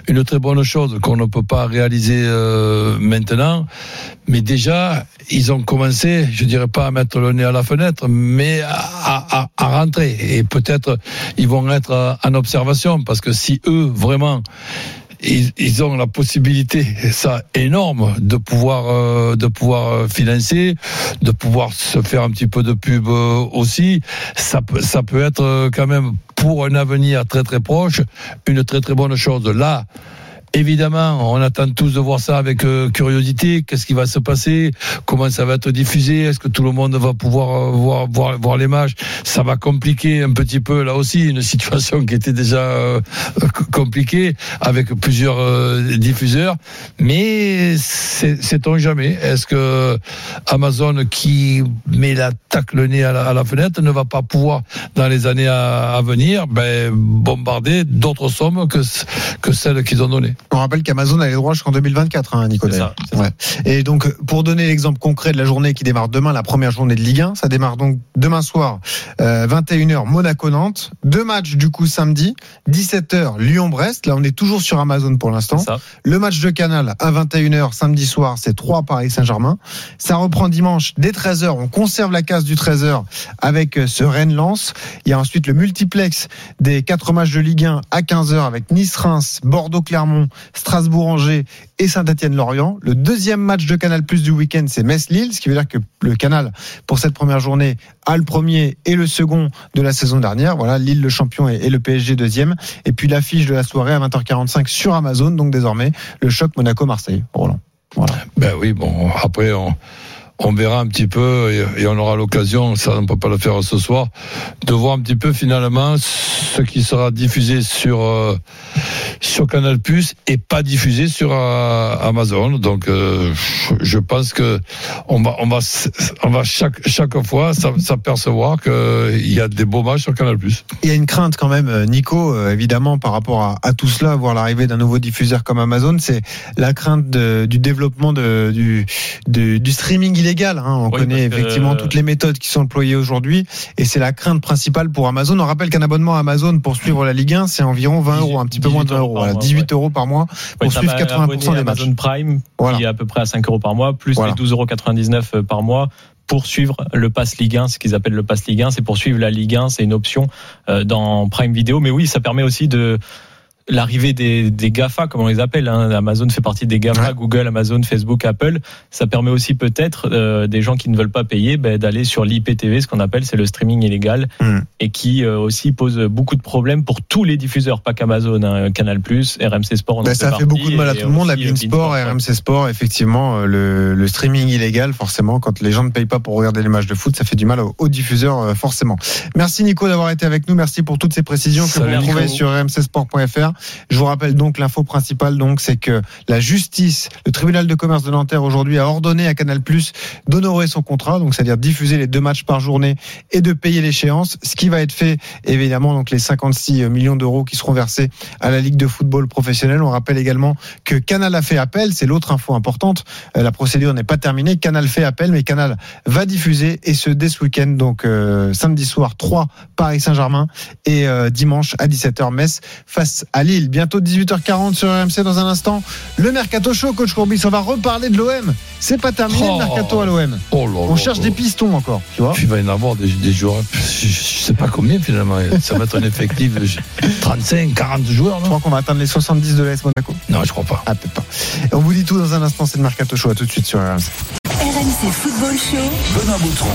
une très bonne chose qu'on ne peut pas réaliser euh, maintenant. Mais déjà, ils ont commencé, je dirais pas à mettre le nez à la fenêtre, mais à, à, à rentrer. Et peut-être ils vont être en observation parce que si eux vraiment ils, ils ont la possibilité, ça énorme, de pouvoir euh, de pouvoir euh, financer, de pouvoir se faire un petit peu de pub euh, aussi. Ça peut ça peut être euh, quand même pour un avenir très très proche une très très bonne chose. Là. Évidemment, on attend tous de voir ça avec euh, curiosité. Qu'est-ce qui va se passer? Comment ça va être diffusé? Est-ce que tout le monde va pouvoir euh, voir, voir, les matchs Ça va compliquer un petit peu là aussi une situation qui était déjà euh, compliquée avec plusieurs diffuseurs. Mais c'est- sait-on jamais. Est-ce que Amazon qui met la tacle le nez à la, fenêtre ne va pas pouvoir dans les années à, venir ben, bombarder d'autres sommes que celles qu'ils ont données? On rappelle qu'Amazon a les droits jusqu'en 2024, hein, Nico. C'est d'ailleurs. ça, c'est Ouais. Et donc, pour donner l'exemple concret de la journée qui démarre demain, la première journée de Ligue 1, ça démarre donc demain soir, euh, 21h, Monaco-Nantes. Deux matchs du coup samedi, 17h, Lyon-Brest. Là, on est toujours sur Amazon pour l'instant. Le match de Canal à 21h samedi soir, c'est 3 Paris Saint-Germain. Ça reprend dimanche dès 13h. On conserve la case du 13h avec euh, ce Rennes-Lens. Il y a ensuite le multiplex des quatre matchs de Ligue 1 à 15h avec Nice-Reims, Bordeaux-Clermont, Strasbourg-Angers et Saint-Etienne-Lorient. Le deuxième match de Canal Plus du week-end, c'est Metz-Lille, ce qui veut dire que le Canal, pour cette première journée, a le premier et le second de la saison dernière. Voilà, Lille le champion et le PSG deuxième. Et puis l'affiche de la soirée à 20h45 sur Amazon, donc désormais le choc Monaco-Marseille. Roland. Ben oui, bon, après, on, on verra un petit peu et, on aura l'occasion, ça on ne peut pas le faire ce soir, de voir un petit peu finalement ce qui sera diffusé sur, euh, sur Canal Plus et pas diffusé sur euh, Amazon. Donc, euh, je- pense que on va, on va, on va chaque, chaque fois s'apercevoir qu'il y a des beaux matchs sur Canal Plus. Il y a une crainte quand même, Nico, évidemment, par rapport à, tout cela, voir l'arrivée d'un nouveau diffuseur comme Amazon, c'est la crainte du développement du streaming hein. On Oui, connaît que- effectivement toutes les méthodes qui sont employées aujourd'hui, et c'est la crainte principale pour Amazon. On rappelle qu'un abonnement à Amazon pour suivre la Ligue 1, c'est environ 20 euros, un petit peu moins de 20 euros, par voilà, mois, 18 euros par mois pour être suivre ab- 80% abonné des matchs. Amazon Prime, Voilà. qui est à peu près à 5 euros par mois, plus Voilà. les 12,99 euros par mois pour suivre le pass Ligue 1, ce qu'ils appellent le pass Ligue 1, c'est pour suivre la Ligue 1, c'est une option euh, dans Prime Video. Mais oui, ça permet aussi de l'arrivée des, des GAFA, comme on les appelle. hein. Amazon fait partie des GAFA, Ouais. Google, Amazon, Facebook, Apple. Ça permet aussi peut-être euh, des gens qui ne veulent pas payer ben, d'aller sur l'IPTV, ce qu'on appelle, c'est le streaming illégal, Mm. et qui euh, aussi pose beaucoup de problèmes pour tous les diffuseurs, pas qu'Amazon, hein. Canal+, RMC Sport. on en Ben, ça fait partie, beaucoup de mal à tout le monde. La euh, Bein Sport. RMC Sport, effectivement, euh, le, le streaming illégal, forcément, quand les gens ne payent pas pour regarder les matchs de foot, ça fait du mal aux, aux diffuseurs, euh, forcément. Merci Nico d'avoir été avec nous. Merci pour toutes ces précisions que vous retrouvez Nico. sur rmcsport.fr. Je vous rappelle donc l'info principale, donc, c'est que la justice, le tribunal de commerce de Nanterre aujourd'hui a ordonné à Canal Plus d'honorer son contrat, donc c'est-à-dire diffuser les deux matchs par journée et de payer l'échéance, ce qui va être fait évidemment donc les 56 millions d'euros qui seront versés à la Ligue de football professionnel. On rappelle également que Canal a fait appel, c'est l'autre info importante. Euh, La procédure n'est pas terminée. Canal fait appel, mais Canal va diffuser et ce dès ce week-end, donc euh, samedi soir 3 Paris Saint-Germain et euh, dimanche à 17h Metz face à Lille. Bientôt 18h40 sur RMC dans un instant. Le mercato chaud, coach Courbis, on va reparler de l'OM. C'est pas terminé Oh. le mercato à l'OM. Oh On cherche des pistons encore, tu vois. Puis il va y en avoir des, des joueurs, je, je sais pas combien finalement. Ça va être un effectif de 35, 40 joueurs, Je crois qu'on va atteindre les 70 de l'AS Monaco? Non, je crois pas. Ah, peut-être pas. Et on vous dit tout dans un instant, c'est le mercato chaud. À tout de suite sur RMC. RMC Football Show. Benoît Boutron.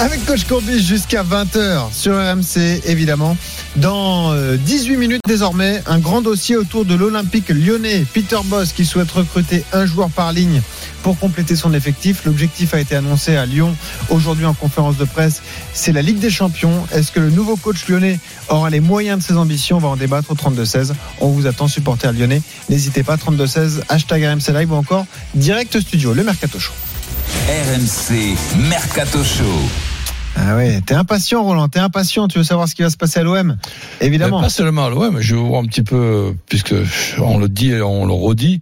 Avec Coach Courbis jusqu'à 20h sur RMC, évidemment. Dans euh, 18 minutes désormais, un grand dossier autour de l'Olympique lyonnais. Peter Boss qui souhaite recruter un joueur par ligne pour compléter son effectif. L'objectif a été annoncé à Lyon aujourd'hui en conférence de presse. C'est la Ligue des Champions. Est-ce que le nouveau coach lyonnais aura les moyens de ses ambitions? On va en débattre au 32-16. On vous attend, supporter lyonnais. N'hésitez pas, 32-16, hashtag RMC Live ou encore direct studio, le Mercato Show. RMC Mercato Show. Ah ouais, t'es impatient Roland, t'es impatient, tu veux savoir ce qui va se passer à l'OM Évidemment. Pas seulement à l'OM, je veux voir un petit peu, puisque on le dit et on le redit,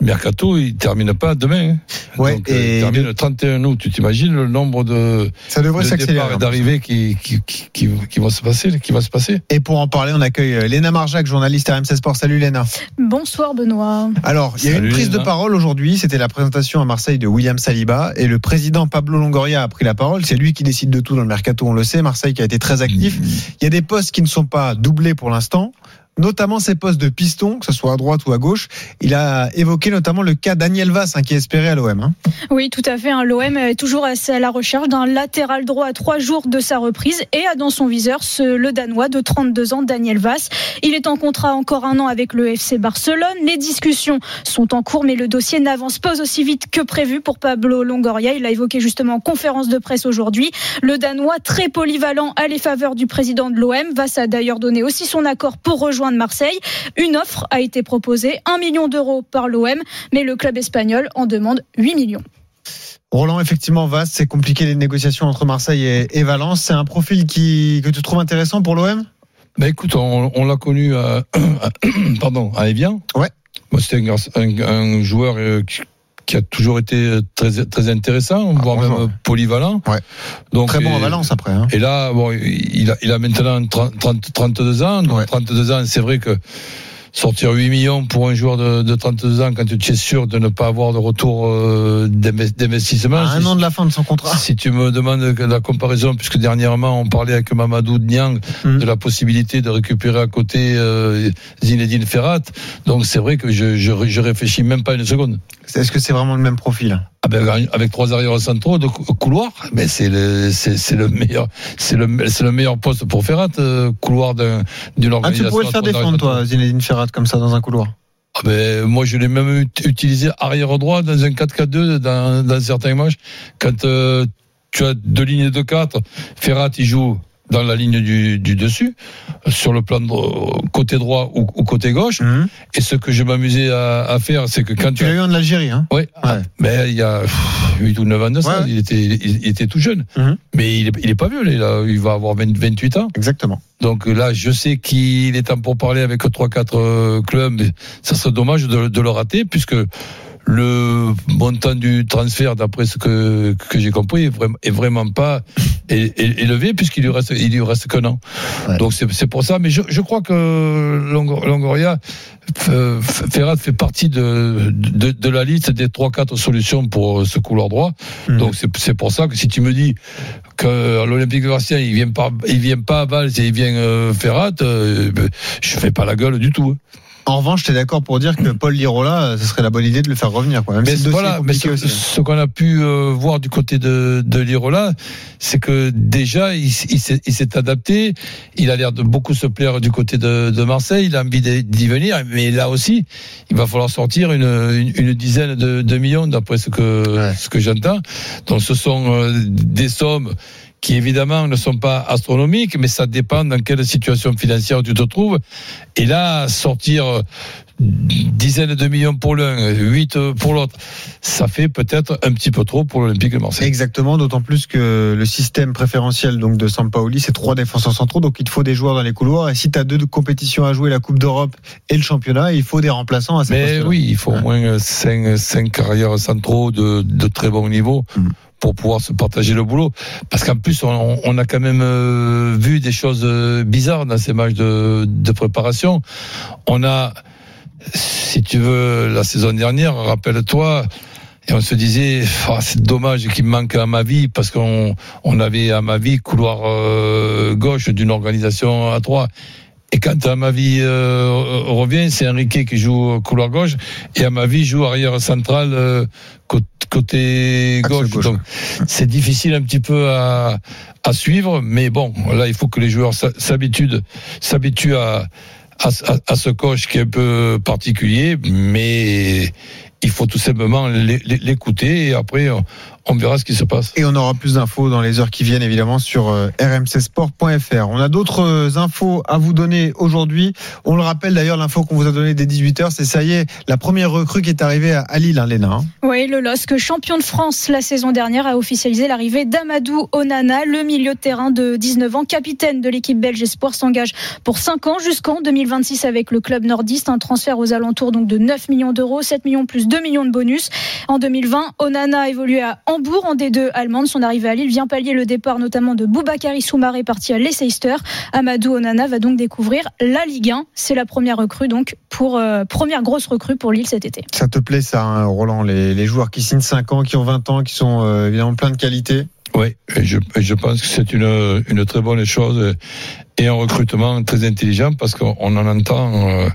mercato, il termine pas demain. hein. Ouais, Donc, euh, et il termine le 31 août. Tu t'imagines le nombre de, ça devrait de départs et d'arrivées qui, qui, qui, qui, qui vont se passer, qui va se passer? Et pour en parler, on accueille euh, Léna Marjac, journaliste à RMC Sport. Salut Léna. Bonsoir Benoît. Alors, il y a eu Salut, une prise de parole aujourd'hui, c'était la présentation à Marseille de William Saliba et le président Pablo Longoria a pris la parole. C'est lui qui décide de tout dans le mercato, on le sait. Marseille qui a été très actif. Il y a des postes qui ne sont pas doublés pour l'instant. Notamment ces postes de piston, que ce soit à droite ou à gauche. Il a évoqué notamment le cas Daniel Vass, hein, qui est espéré à l'OM. hein. Oui, tout à fait. hein. L'OM est toujours à la recherche d'un latéral droit à trois jours de sa reprise et a dans son viseur le Danois de 32 ans, Daniel Vass. Il est en contrat encore un an avec le FC Barcelone. Les discussions sont en cours, mais le dossier n'avance pas aussi vite que prévu pour Pablo Longoria. Il a évoqué justement en conférence de presse aujourd'hui. Le Danois, très polyvalent à les faveurs du président de l'OM. Vass a d'ailleurs donné aussi son accord pour rejoindre Marseille. Une offre a été proposée, 1 million d'euros par l'OM, mais le club espagnol en demande 8 millions. Roland, effectivement, Vass, c'est compliqué les négociations entre Marseille et, et Valence. C'est un profil qui, que tu trouves intéressant pour l'OM Ben écoute, on, on l'a connu à, à- pardon, à Evian. Ouais. Moi, c'était un, un, un joueur euh, qui, a toujours été très, très intéressant, Ah, voire même polyvalent. Ouais. Donc, Très bon à et- Valence après. hein. Et là, bon, il a, il a maintenant 30, 30 32 ans. Donc Ouais. 32 ans, c'est vrai que sortir 8 millions pour un joueur de, de 32 ans quand tu es sûr de ne pas avoir de retour euh, d'inve- d'investissement. À un si- an de la fin de son contrat. si tu me demandes la comparaison, puisque dernièrement on parlait avec Mamadou Niang Mhm. de la possibilité de récupérer à côté euh, Zinedine Ferrat, donc c'est vrai que je, je, je réfléchis même pas une seconde. Est-ce que c'est vraiment le même profil? Ah ben, avec trois arrières centraux de cou- couloir, mais c'est le c'est le meilleur c'est le c'est le meilleur poste pour Ferrat, euh, couloir d'un- d'une Ah, organisation. tu pourrais le faire défendre, toi, Zinedine Ferrat, comme ça, dans un couloir? ah ben, moi, je l'ai même ut- utilisé arrière droit dans un 4-4-2 dans, dans certains matchs. Quand euh, tu as deux lignes de 4, Ferrat, il joue dans la ligne du, du dessus, sur le plan de, côté droit ou, ou côté gauche. Mhm. Et ce que je m'amusais à, à faire, c'est que quand Tu tu l'as eu en Algérie, hein Ouais. mais il y a pff, 8 ou 9 ans de ça, Ouais. il, était, il, il était tout jeune. Mhm. Mais il est, il est pas vieux, là, il, va avoir 20 28 ans. Exactement. Donc là, je sais qu'il est temps pour parler avec 3-4 euh, clubs, mais ça serait dommage de, de le rater, puisque le montant du transfert, d'après ce que, que j'ai compris, est vraiment, est vraiment pas élevé, puisqu'il lui reste, il lui reste qu'un an. Ouais. Donc c'est c'est pour ça, mais je, je crois que Longo- Longoria, Ferrat fait partie de, de, de la liste des 3-4 solutions pour ce couloir droit. Mhm. Donc c'est c'est pour ça que si tu me dis que l'Olympique de Marseille il vient pas il vient pas à Valls et il vient euh, Ferrat, euh, ben, je fais pas la gueule du tout. hein. En revanche, tu es d'accord pour dire que Paul Lirola, euh, ce serait la bonne idée de le faire revenir. Quoi. Même Mais si voilà, mais ce, hein. ce qu'on a pu euh, voir du côté de, de Lirola, c'est que déjà il, il s'est adapté. Il a l'air de beaucoup se plaire du côté de, de Marseille. Il a envie d'y d'y venir, mais là aussi, il va falloir sortir une, une, une dizaine de, de millions d'après ce que Ouais. ce que j'entends. Donc ce sont euh, des sommes qui évidemment ne sont pas astronomiques, mais ça dépend dans quelle situation financière tu te trouves. Et là, sortir dizaines de millions pour l'un, 8 pour l'autre, ça fait peut-être un petit peu trop pour l'Olympique de Marseille. Exactement, d'autant plus que le système préférentiel donc de Sampaoli, c'est trois défenseurs centraux, donc il te faut des joueurs dans les couloirs. Et si tu as deux compétitions à jouer, la Coupe d'Europe et le championnat, il faut des remplaçants à ces Mais oui, il faut au moins 5, cinq carrières centraux de, de très bon niveau. Mm. Pour pouvoir se partager le boulot, parce qu'en plus on, on a quand même euh, vu des choses euh, bizarres dans ces matchs de, de préparation. On a, si tu veux, la saison dernière, rappelle-toi, et on se disait, Ah, c'est dommage qu'il manque à ma vie parce qu'on on avait à ma vie couloir euh, gauche d'une organisation à trois. Et quand à ma vie euh, revient, c'est Enrique qui joue couloir gauche et à ma vie joue arrière central euh, cô- côté gauche. gauche, Donc c'est difficile un petit peu à, à suivre, mais bon, là il faut que les joueurs s'habituent s'habituent à, à, ce coach qui est un peu particulier, mais il faut tout simplement l'é- l'é- l'écouter et après on, verra ce qui se passe. Et on aura plus d'infos dans les heures qui viennent, évidemment, sur euh, rmcsport.fr. On a d'autres euh, infos à vous donner aujourd'hui. On le rappelle d'ailleurs, l'info qu'on vous a donnée dès 18h, c'est ça y est, la première recrue qui est arrivée à Lille, hein, Léna. hein. Oui, le LOSC, champion de France la saison dernière, a officialisé l'arrivée d'Amadou Onana, le milieu de terrain de 19 ans, capitaine de l'équipe belge Espoir, s'engage pour 5 ans jusqu'en 2026 avec le club nordiste. Un transfert aux alentours donc de 9 millions d'euros, 7 millions plus 2 millions de bonus. En 2020, Onana a évolué à Hambourg en D2 allemande. Son arrivée à Lille vient pallier le départ notamment de Boubakari Soumaré parti à Leicester. Amadou Onana va donc découvrir la Ligue 1. C'est la première recrue donc pour euh, première grosse recrue pour Lille cet été. Ça te plaît ça, hein, Roland, les, les joueurs qui signent 5 ans, qui ont 20 ans, qui sont euh, évidemment plein de qualité? Oui, et je, et je pense que c'est une, une très bonne chose et un recrutement très intelligent parce qu'on en entend euh,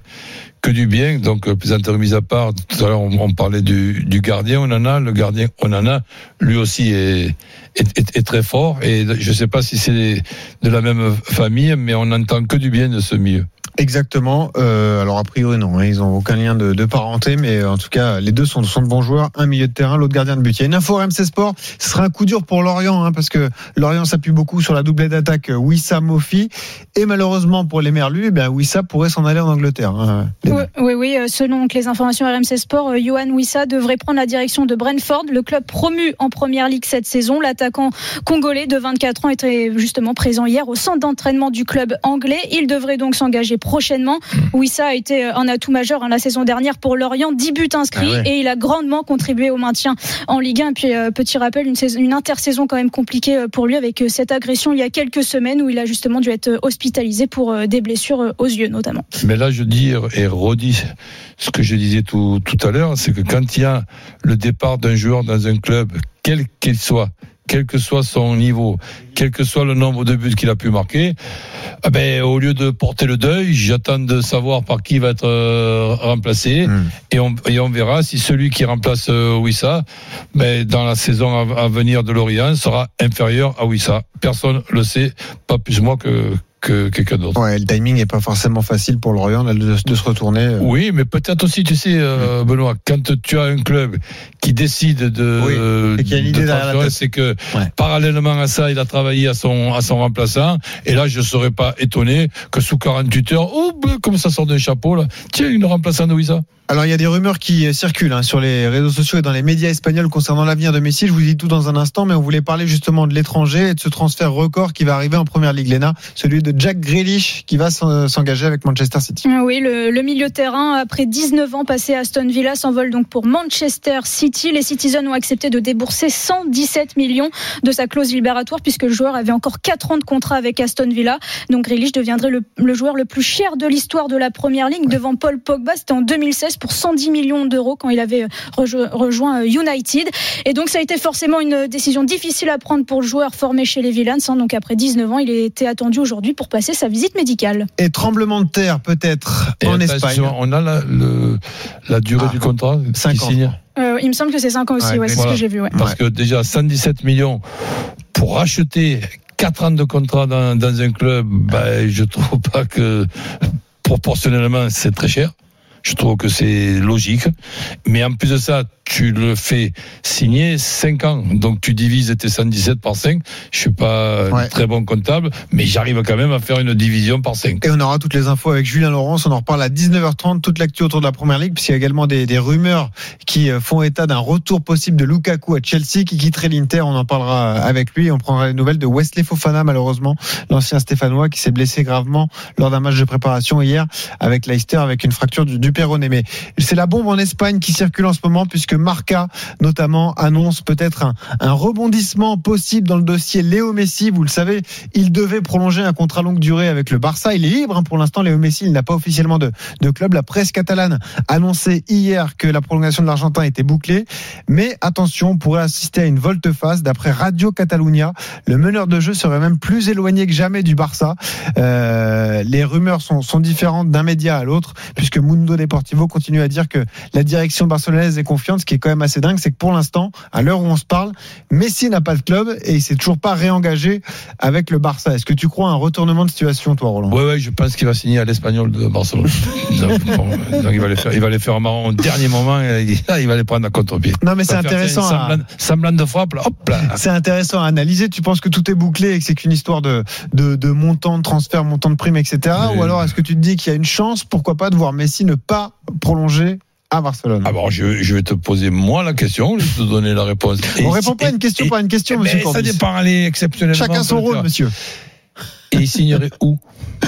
que du bien. Donc, euh, plaisanterie mise à part, tout à l'heure on, parlait du, du gardien Onana. Le gardien Onana, lui aussi, est, est, est- est très fort. Et je ne sais pas si c'est de la même famille, mais on n'entend que du bien de ce milieu. Exactement. Euh, alors a priori non, hein, ils n'ont aucun lien de, de parenté, mais euh, en tout cas les deux sont, sont de bons joueurs, un milieu de terrain, l'autre gardien de but. Il y a une info RMC Sport, ce sera un coup dur pour Lorient, hein, parce que Lorient s'appuie beaucoup sur la doublée d'attaque euh, Wissa Mofi, et malheureusement pour les Merlus, eh bien Wissa pourrait s'en aller en Angleterre. hein. Oui, oui, oui, selon les informations RMC Sport, Johan Wissa devrait prendre la direction de Brentford, le club promu en première ligue cette saison. L'attaquant congolais de 24 ans était justement présent hier au centre d'entraînement du club anglais. Il devrait donc s'engager prochainement. Wissa a été euh, un atout majeur hein, la saison dernière pour Lorient, 10 buts inscrits Ah ouais. et il a grandement contribué au maintien en Ligue 1. Et puis, euh, petit rappel, une, saison, une intersaison quand même compliquée euh, pour lui avec cette agression il y a quelques semaines où il a justement dû être hospitalisé pour des blessures aux yeux notamment. Mais là, je dis et redis ce que je disais tout, tout à l'heure, c'est que quand il y a le départ d'un joueur dans un club, quel qu'il soit, quel que soit son niveau, quel que soit le nombre de buts qu'il a pu marquer, eh ben, au lieu de porter le deuil, j'attends de savoir par qui va être euh, remplacé Hmm. et, on, et on verra si celui qui remplace euh, Wissa, ben, dans la saison à, à venir de Lorient, sera inférieur à Wissa. Personne le sait, pas plus moi que, que quelqu'un d'autre. Ouais, le timing n'est pas forcément facile pour Lorient là, de, de se retourner. euh. Oui, mais peut-être aussi, tu sais, euh, Benoît, quand tu as un club qui décide de, Oui, et qu'il y a une de idée derrière la tête. c'est que Ouais. parallèlement à ça, il a travaillé à son à son remplaçant. Et là, je ne serais pas étonné que sous 48 heures, oh, ben, comme ça sort d'un chapeau là, tiens, une remplaçant de Wissa. Alors il y a des rumeurs qui euh, circulent hein, sur les réseaux sociaux et dans les médias espagnols concernant l'avenir de Messi. Je vous dis tout dans un instant, mais on voulait parler justement de l'étranger et de ce transfert record qui va arriver en première ligue, Léna, celui de Jack Grealish qui va s'en- s'engager avec Manchester City. Ah Oui, le, le milieu de terrain, après 19 ans passés à Aston Villa, s'envole donc pour Manchester City. Les Citizens ont accepté de débourser 117 millions de sa clause libératoire puisque le joueur avait encore 4 ans de contrat avec Aston Villa. Donc Grealish deviendrait le, le joueur le plus cher de l'histoire de la première ligue devant Paul Pogba. C'était en 2016 pour 110 millions d'euros quand il avait rejo- rejoint euh, United. Et donc ça a été forcément une décision difficile à prendre pour le joueur formé chez les Villains. hein. Donc après 19 ans, il était attendu aujourd'hui pour passer sa visite médicale. Et tremblement de terre peut-être en Espagne. On a la, le, la durée Ah, du contrat qui 50. signe. Euh, il me semble que c'est 5 ans aussi, Ouais, ouais, c'est voilà. ce que j'ai vu. Ouais. Parce que déjà 117 millions pour acheter 4 ans de contrat dans, dans un club, ben, je trouve pas que proportionnellement c'est très cher. Je trouve que c'est logique. Mais en plus de ça, tu le fais signer 5 ans. Donc tu divises tes 117 par 5. Je suis pas Ouais. très bon comptable, mais j'arrive quand même à faire une division par 5. Et on aura toutes les infos avec Julien Laurence. On en reparle à 19h30, toute l'actu autour de la première ligue, puisqu'il y a également des, des rumeurs qui euh, font état d'un retour possible de Lukaku à Chelsea, qui quitterait l'Inter. On en parlera avec lui. On prendra les nouvelles de Wesley Fofana, malheureusement, l'ancien Stéphanois qui s'est blessé gravement lors d'un match de préparation hier avec Leicester, avec une fracture du, du péroné. Mais c'est la bombe en Espagne qui circule en ce moment, puisque Marca, notamment, annonce peut-être un, rebondissement possible dans le dossier Léo Messi. Vous le savez, il devait prolonger un contrat longue durée avec le Barça. Il est libre hein, pour l'instant, Léo Messi. N'a pas officiellement de, club. La presse catalane a annoncé hier que la prolongation de l'Argentin était bouclée. Mais attention, on pourrait assister à une volte-face. D'après Radio Catalunya, le meneur de jeu serait même plus éloigné que jamais du Barça. Euh, les rumeurs sont, sont différentes d'un média à l'autre, puisque Mundo Deportivo continue à dire que la direction barcelonaise est confiante. Qui est quand même assez dingue, c'est que pour l'instant, à l'heure où on se parle, Messi n'a pas de club et il s'est toujours pas réengagé avec le Barça. Est-ce que tu crois à un retournement de situation, toi, Roland? Ouais, ouais, je pense qu'il va signer à l'Espagnol de Barcelone. donc, il va les faire, il va les faire marron au dernier moment. et il, il va les prendre à contre-pied. Non, mais c'est intéressant. à- semblant de frappe, là, hop là. C'est intéressant à analyser. Tu penses que tout est bouclé et que c'est qu'une histoire de, de, de montant de transfert, montant de prime, etc. Mais- Ou alors est-ce que tu te dis qu'il y a une chance, pourquoi pas, de voir Messi ne pas prolonger à Barcelone Ah bon, je, je vais te poser moi la question, je vais te donner la réponse. On Et répond pas à une question par une question, eh monsieur ben, Ça Courbis. dépend, allez, exceptionnellement. Chacun son rôle, monsieur. Et il signerait où?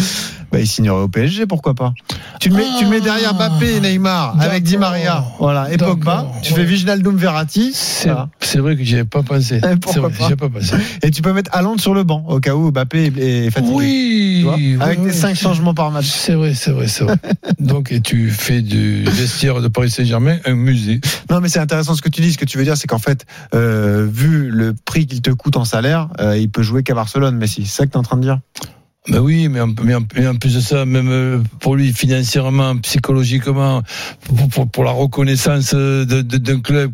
Bah, il signerait au PSG, pourquoi pas tu le, mets, tu le mets derrière Mbappé et Neymar avec Di Maria, voilà, et Pogba. Tu fais Viginaldum Verratti, C'est voilà. vrai que j'y avais pas pensé. Eh, vrai, pas pensé. et tu peux mettre Haaland sur le banc au cas où Mbappé est fatigué. Oui, Tu vois, oui, avec oui. des cinq changements par match. C'est vrai, c'est vrai, c'est vrai. Donc, et tu fais du vestiaire de Paris Saint-Germain un musée. Non, mais c'est intéressant ce que tu dis. Ce que tu veux dire, c'est qu'en fait, euh, vu le prix qu'il te coûte en salaire, euh, il peut jouer qu'à Barcelone, Messi. C'est ça que tu es en train de dire? Ben oui, mais en, plus de ça, même euh, pour lui, financièrement, psychologiquement, pour, la reconnaissance d'un club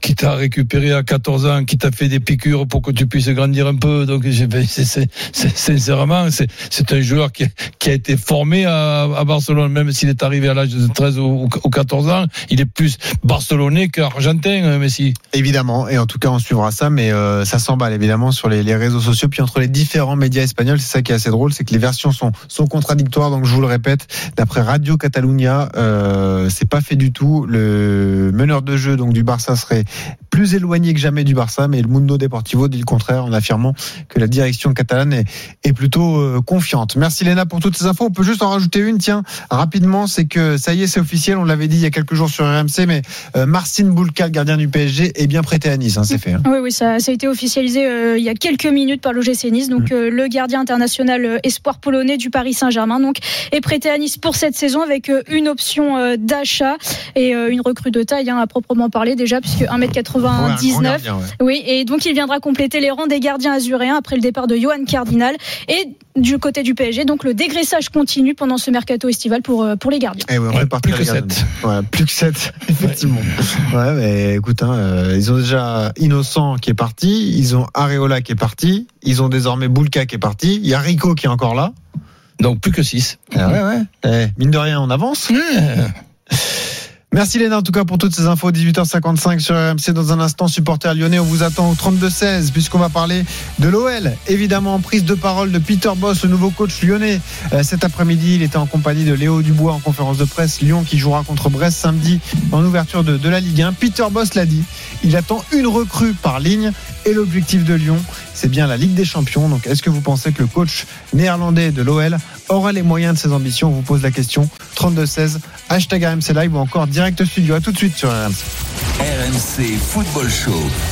qui, t'a récupéré à 14 ans, qui t'a fait des piqûres pour que tu puisses grandir un peu. Donc, ben, sincèrement, c'est un joueur qui, a été formé à, Barcelone, même s'il est arrivé à l'âge de 13 ou, ou 14 ans. Il est plus barcelonais qu'argentin, hein, Messi. Évidemment, et en tout cas, on suivra ça, mais euh, ça s'emballe évidemment sur les, les réseaux sociaux, puis entre les différents médias espagnols. C'est ça qui est assez drôle, c'est que les versions sont, sont contradictoires. Donc, je vous le répète, d'après Radio Catalunya, euh, c'est pas fait du tout. Le meneur de jeu donc du Barça serait plus éloigné que jamais du Barça, mais le Mundo Deportivo dit le contraire en affirmant que la direction catalane est, plutôt euh, confiante. Merci Léna pour toutes ces infos. On peut juste en rajouter une, tiens, rapidement, c'est que ça y est, c'est officiel, on l'avait dit il y a quelques jours sur RMC, mais euh, Marcin Boulka, le gardien du PSG, est bien prêté à Nice, hein, c'est fait. Hein. Oui, oui, ça, a été officialisé euh, il y a quelques minutes par l'OGC Nice, donc mm. euh, le gardien international espoir polonais du Paris Saint-Germain, donc est prêté à Nice pour cette saison avec une option d'achat et une recrue de taille hein, à proprement parler déjà, puisque 1m80 99. Ouais, oui, et donc il viendra compléter les rangs des gardiens azuréens après le départ de Johan Cardinal. Et du côté du PSG, donc le dégraissage continue pendant ce mercato estival pour, euh, pour les gardiens. Eh et eh, ouais, on plus, que les 7. Plus que 7. effectivement. ouais, mais écoute, hein, euh, ils ont déjà Innocent qui est parti, ils ont Areola qui est parti, ils ont désormais Boulka qui est parti, il y a Rico qui est encore là. Donc plus que 6. Ah ouais, ouais. Eh, mine de rien, on avance. Merci Léna en tout cas pour toutes ces infos. 18h55 sur RMC. Dans un instant, supporter lyonnais, on vous attend au 32-16 puisqu'on va parler de l'OL. Évidemment, en prise de parole de Peter Boss, le nouveau coach lyonnais. Euh, cet après-midi, il était en compagnie de Léo Dubois en conférence de presse. Lyon qui jouera contre Brest samedi en ouverture de, de la Ligue 1. Peter Boss l'a dit. Il attend une recrue par ligne et l'objectif de Lyon, c'est bien la Ligue des Champions. Donc, est-ce que vous pensez que le coach néerlandais de l'OL aura les moyens de ses ambitions? On vous pose la question. 32-16, hashtag RMC Live ou encore direct studio. À tout de suite sur RMC. RMC Football Show.